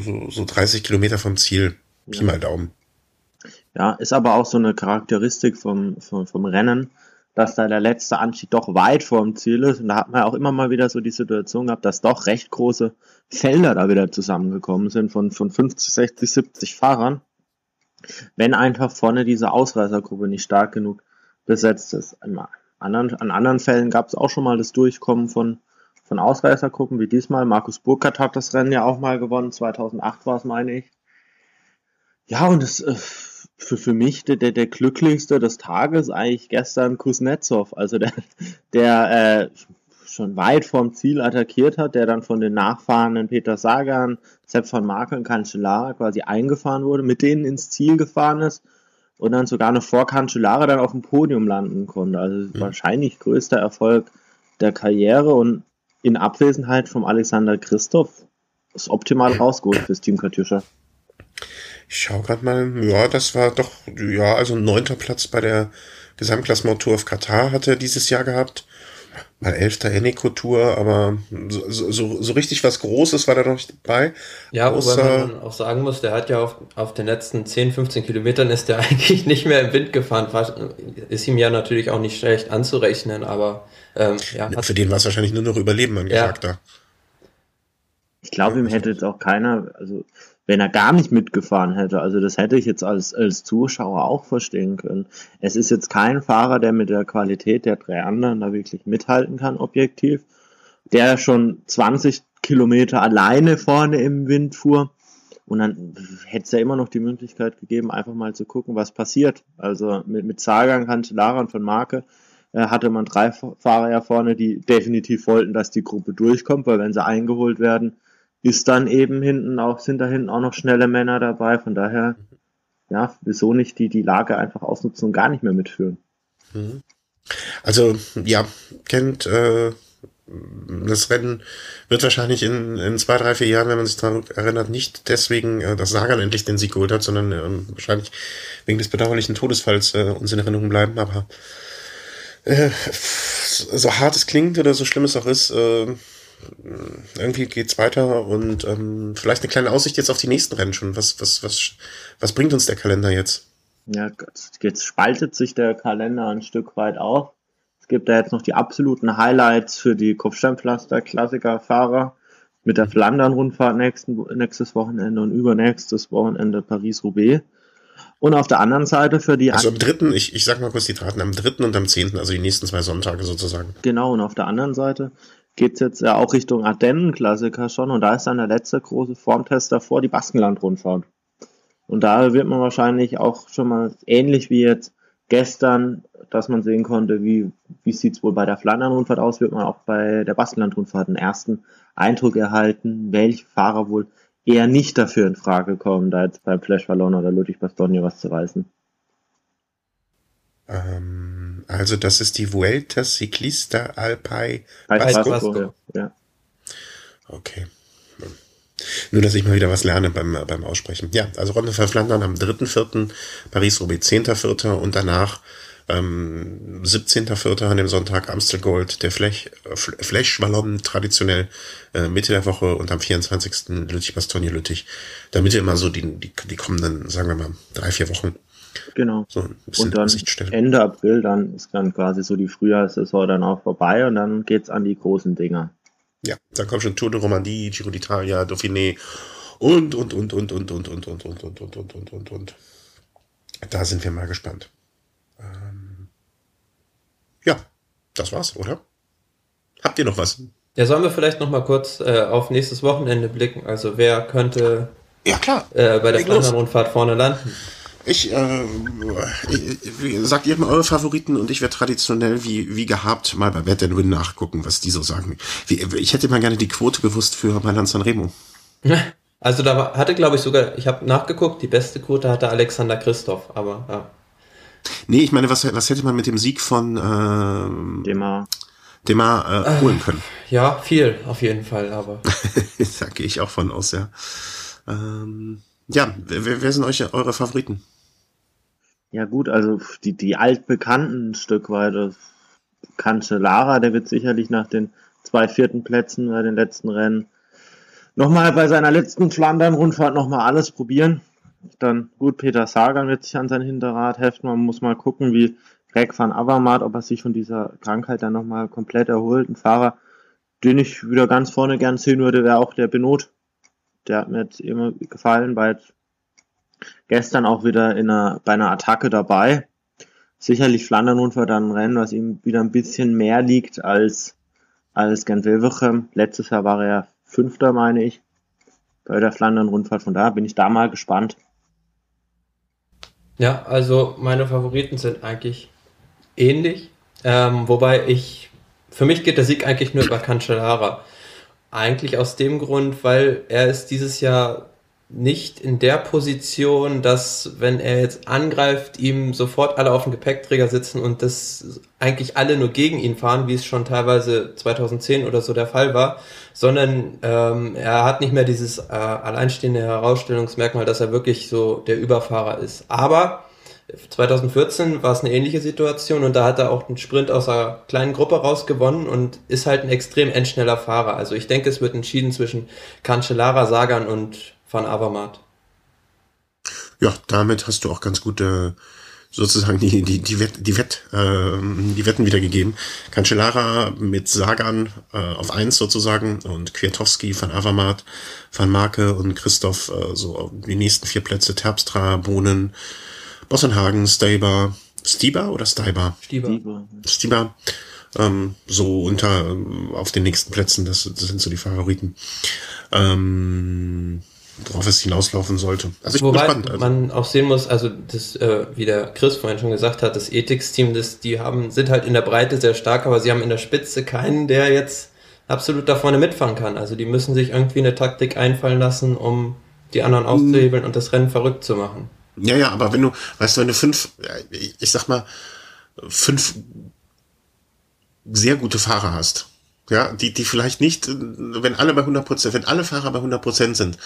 so, so 30 Kilometer vom Ziel. Pi ja. mal Daumen. Ja, ist aber auch so eine Charakteristik vom, vom, vom Rennen, dass da der letzte Anstieg doch weit vorm Ziel ist. Und da hat man auch immer mal wieder so die Situation gehabt, dass doch recht große Felder da wieder zusammengekommen sind von, von 50, 60, 70 Fahrern. Wenn einfach vorne diese Ausreißergruppe nicht stark genug besetzt ist. An anderen, an anderen Fällen gab es auch schon mal das Durchkommen von, von Ausreißergruppen, wie diesmal. Markus Burkhardt hat das Rennen ja auch mal gewonnen. 2008 war es, meine ich. Ja, und das, äh, für, für mich der, der, glücklichste des Tages eigentlich gestern Kuznetsov, also der, der äh, schon weit vorm Ziel attackiert hat, der dann von den nachfahrenden Peter Sagan, Sepp von Markel und Cancellara quasi eingefahren wurde, mit denen ins Ziel gefahren ist und dann sogar noch vor Cancellara dann auf dem Podium landen konnte. Also mhm. wahrscheinlich größter Erfolg der Karriere und in Abwesenheit vom Alexander Christoph ist optimal rausgeholt (clears throat) fürs Team Katjuscha. Ich schau gerade mal, ja, das war doch, ja, also neunter Platz bei der Gesamtklassement Tour of Katar hat er dieses Jahr gehabt. Mal elfter Eneco-Tour, aber so, so, so richtig was Großes war da noch nicht dabei. Ja, außer, wobei man auch sagen muss, der hat ja auf, auf den letzten 10, 15 Kilometern ist der (laughs) eigentlich nicht mehr im Wind gefahren. Ist ihm ja natürlich auch nicht schlecht anzurechnen, aber ähm, ja. Für den war es wahrscheinlich nur noch Überleben angesagt ja. da. Ich glaube, ihm hätte jetzt auch keiner, also wenn er gar nicht mitgefahren hätte. Also das hätte ich jetzt als, als Zuschauer auch verstehen können. Es ist jetzt kein Fahrer, der mit der Qualität der drei anderen da wirklich mithalten kann, objektiv. Der schon 20 Kilometer alleine vorne im Wind fuhr. Und dann hätte es ja immer noch die Möglichkeit gegeben, einfach mal zu gucken, was passiert. Also mit, mit Sagan, Cancellara und von Marke äh, hatte man drei Fahrer ja vorne, die definitiv wollten, dass die Gruppe durchkommt, weil wenn sie eingeholt werden, ist dann eben hinten auch, sind da hinten auch noch schnelle Männer dabei. Von daher, ja, wieso nicht die, die Lage einfach ausnutzen und gar nicht mehr mitführen? Mhm. Also, ja, kennt, äh, das Rennen wird wahrscheinlich in, in zwei, drei, vier Jahren, wenn man sich daran erinnert, nicht deswegen, äh, dass Sagan endlich den Sieg geholt hat, sondern äh, wahrscheinlich wegen des bedauerlichen Todesfalls äh, uns in Erinnerung bleiben. Aber äh, so hart es klingt oder so schlimm es auch ist, äh, irgendwie geht's weiter und ähm, vielleicht eine kleine Aussicht jetzt auf die nächsten Rennen schon. Was, was, was, was bringt uns der Kalender jetzt? Ja, jetzt spaltet sich der Kalender ein Stück weit auf. Es gibt da jetzt noch die absoluten Highlights für die Kopfsteinpflaster-Klassiker-Fahrer mit der Flandern-Rundfahrt nächstes Wochenende und übernächstes Wochenende Paris-Roubaix. Und auf der anderen Seite für die... Also am dritten, ich, ich sag mal kurz die Daten, am dritten und am zehnten, also die nächsten zwei Sonntage sozusagen. Genau, und auf der anderen Seite geht's jetzt ja auch Richtung Ardennen-Klassiker schon und da ist dann der letzte große Formtest davor, die Baskenland-Rundfahrt. Und da wird man wahrscheinlich auch schon mal ähnlich wie jetzt gestern, dass man sehen konnte, wie, wie sieht's wohl bei der Flandern-Rundfahrt aus, wird man auch bei der Baskenland-Rundfahrt einen ersten Eindruck erhalten, welche Fahrer wohl eher nicht dafür in Frage kommen, da jetzt beim Flash Ballon oder Ludwig Bastogne was zu reißen. Ähm, also das ist die Vuelta Ciclista Alpai Basco. Ja. Okay. Nur, dass ich mal wieder was lerne beim, beim Aussprechen. Ja, also Ronde für Flandern am 3.4., Paris-Roubaix 10.4. und danach ähm, 17.4. an dem Sonntag Amstel Gold, der Flech, Flash Wallon traditionell äh, Mitte der Woche und am 24. Lüttich Bastogne Lüttich. Damit wir immer so die, die, die kommenden, sagen wir mal, drei, vier Wochen Genau. So ein bisschen Und dann. Ende April, dann ist dann quasi so die Frühjahrssaison dann auch vorbei und dann geht's an die großen Dinger. Ja, dann kommt schon Tour de Romandie, Giro d'Italia, Dauphiné und, und, und, und, und, und, und, und, und, und, und, und, und, und, und. Da sind wir mal gespannt. Ähm, ja, das war's, oder? Habt ihr noch was? Ja, sollen wir vielleicht noch mal kurz äh, auf nächstes Wochenende blicken? Also wer könnte Ja, klar. äh, bei der. Flandern-Rundfahrt vorne landen? Ich, äh, ich- sagt ihr mal eure Favoriten und ich werde traditionell wie, wie gehabt mal bei Bet Win nachgucken, was die so sagen. Wie, ich hätte mal gerne die Quote gewusst für Mailand Sanremo. (laughs) Also da hatte, glaube ich, sogar, ich habe nachgeguckt, die beste Quote hatte Alexander Christoph, aber ja. Nee, ich meine, was, was hätte man mit dem Sieg von ähm, Thema. Demar äh, holen können? Ja, viel auf jeden Fall, aber (laughs) da gehe ich auch von aus, ja. Ähm, ja, wer, wer sind euch eure Favoriten? Ja gut, also die, die altbekannten ein Stück weit. Cancellara, der wird sicherlich nach den zwei vierten Plätzen bei den letzten Rennen nochmal bei seiner letzten Flandern-Rundfahrt nochmal alles probieren. Dann gut, Peter Sagan wird sich an sein Hinterrad heften. Man muss mal gucken, wie Greg van Avermaet, ob er sich von dieser Krankheit dann nochmal komplett erholt. Ein Fahrer, den ich wieder ganz vorne gern sehen würde, wäre auch der Benot. Der hat mir jetzt immer gefallen, weil gestern auch wieder in einer, bei einer Attacke dabei. Sicherlich Flandern-Rundfahrt dann ein Rennen, was ihm wieder ein bisschen mehr liegt als, als Gent-Wevelgem. Letztes Jahr war er Fünfter, meine ich, bei der Flandern-Rundfahrt. Von daher bin ich da mal gespannt. ja, also meine Favoriten sind eigentlich ähnlich. Ähm, wobei ich, für mich geht der Sieg eigentlich nur über Cancellara. Eigentlich aus dem Grund, weil er ist dieses Jahr nicht in der Position, dass wenn er jetzt angreift, ihm sofort alle auf dem Gepäckträger sitzen und das eigentlich alle nur gegen ihn fahren, wie es schon teilweise 2010 oder so der Fall war, sondern ähm, er hat nicht mehr dieses äh, alleinstehende Herausstellungsmerkmal, dass er wirklich so der Überfahrer ist. Aber 2014 war es eine ähnliche Situation und da hat er auch einen Sprint aus einer kleinen Gruppe rausgewonnen und ist halt ein extrem endschneller Fahrer. Also ich denke, es wird entschieden zwischen Cancellara, Sagan und Van Avermaet. Ja, damit hast du auch ganz gute sozusagen die die die Wett, die, Wett, ähm, die Wetten wiedergegeben. Cancellara mit Sagan äh, auf eins sozusagen und Kwiatowski, Van Avermaet, Van Marke und Christoph äh, so die nächsten vier Plätze Terpstra, Bohnen, Bossenhagen, Staber, Stieber oder Steiber? Stieber. Lieber. Stieber. Ähm, so unter auf den nächsten Plätzen, das, das sind so die Favoriten. Ähm, worauf es hinauslaufen sollte. Also ich bin Wobei gespannt. Also, man auch sehen muss, also das, äh, wie der Chris vorhin schon gesagt hat, das Ethics-Team, das, die haben, sind halt in der Breite sehr stark, aber sie haben in der Spitze keinen, der jetzt absolut da vorne mitfahren kann. Also die müssen sich irgendwie eine Taktik einfallen lassen, um die anderen auszuhebeln und das Rennen verrückt zu machen. ja, ja, aber wenn du, weißt du, wenn du fünf, ich sag mal, fünf sehr gute Fahrer hast, ja, die, die vielleicht nicht, wenn alle bei 100 Prozent, wenn alle Fahrer bei 100 Prozent sind,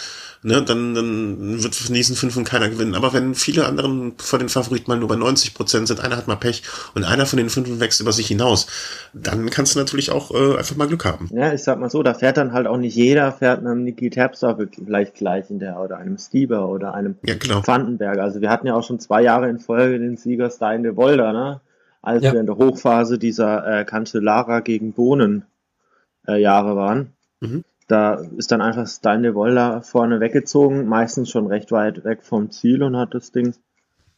ne, dann, dann wird von diesen fünfen keiner gewinnen. Aber wenn viele anderen von den Favoriten mal nur bei 90 Prozent sind, einer hat mal Pech und einer von den fünfen wächst über sich hinaus, dann kannst du natürlich auch äh, einfach mal Glück haben. Ja, ich sag mal so, da fährt dann halt auch nicht jeder, fährt einem Niki Terpstra vielleicht gleich in der, oder einem Stieber oder einem Ja, genau. Vandenberg. Also wir hatten ja auch schon zwei Jahre in Folge den Sieger Stein de Wolder, ne? Als Ja. wir in der Hochphase dieser äh, Cancellara gegen Bohnen äh, Jahre waren. Mhm. Da ist dann einfach Stein de Wolder vorne weggezogen, meistens schon recht weit weg vom Ziel und hat das Ding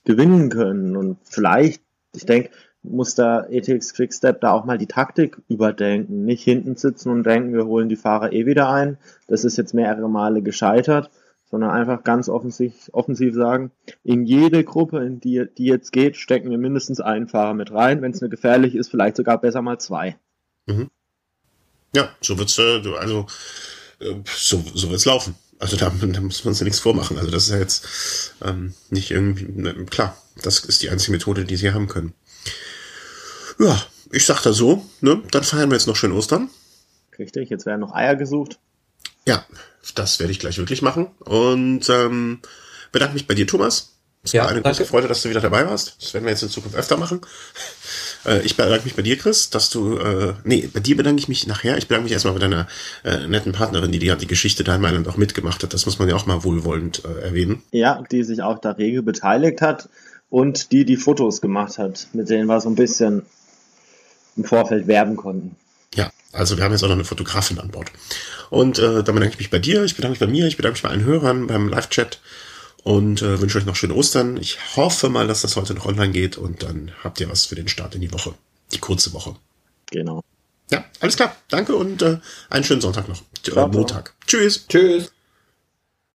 gewinnen können. Und vielleicht, ich denke, muss da ETX Quickstep da auch mal die Taktik überdenken. Nicht hinten sitzen und denken, wir holen die Fahrer eh wieder ein. Das ist jetzt mehrere Male gescheitert, sondern einfach ganz offensiv, offensiv sagen, in jede Gruppe, in die, die jetzt geht, stecken wir mindestens einen Fahrer mit rein. Wenn es eine gefährlich ist, vielleicht sogar besser mal zwei. Ja, so wird's, äh, du- also äh, so, so wird's laufen. Also da, da muss man ja nichts vormachen. Also das ist ja jetzt ähm, nicht irgendwie, ne, klar, das ist die einzige Methode, die sie haben können. Ja, ich sag da so, ne, dann feiern wir jetzt noch schön Ostern. Richtig, jetzt werden noch Eier gesucht. Ja, das werde ich gleich wirklich machen. Und ähm, bedanke mich bei dir, Thomas. Es Ja, war eine danke. große Freude, dass du wieder dabei warst. Das werden wir jetzt in Zukunft öfter machen. Äh, ich bedanke mich bei dir, Chris, dass du, äh, nee, bei dir bedanke ich mich nachher. Ich bedanke mich erstmal bei deiner äh, netten Partnerin, die die, die Geschichte da in Mailand auch mitgemacht hat. Das muss man ja auch mal wohlwollend äh, erwähnen. Ja, die sich auch da rege beteiligt hat. und die die Fotos gemacht hat, mit denen wir so ein bisschen im Vorfeld werben konnten. Ja, also wir haben jetzt auch noch eine Fotografin an Bord. Und äh, dann bedanke ich mich bei dir, ich bedanke mich bei mir, ich bedanke mich bei allen Hörern beim Live-Chat und äh, wünsche euch noch schöne Ostern. Ich hoffe mal, dass das heute noch online geht und dann habt ihr was für den Start in die Woche. Die kurze Woche. Genau. Ja, alles klar. Danke und äh, einen schönen Sonntag noch. Äh, Ciao, ciao. Montag. Tschüss. Tschüss.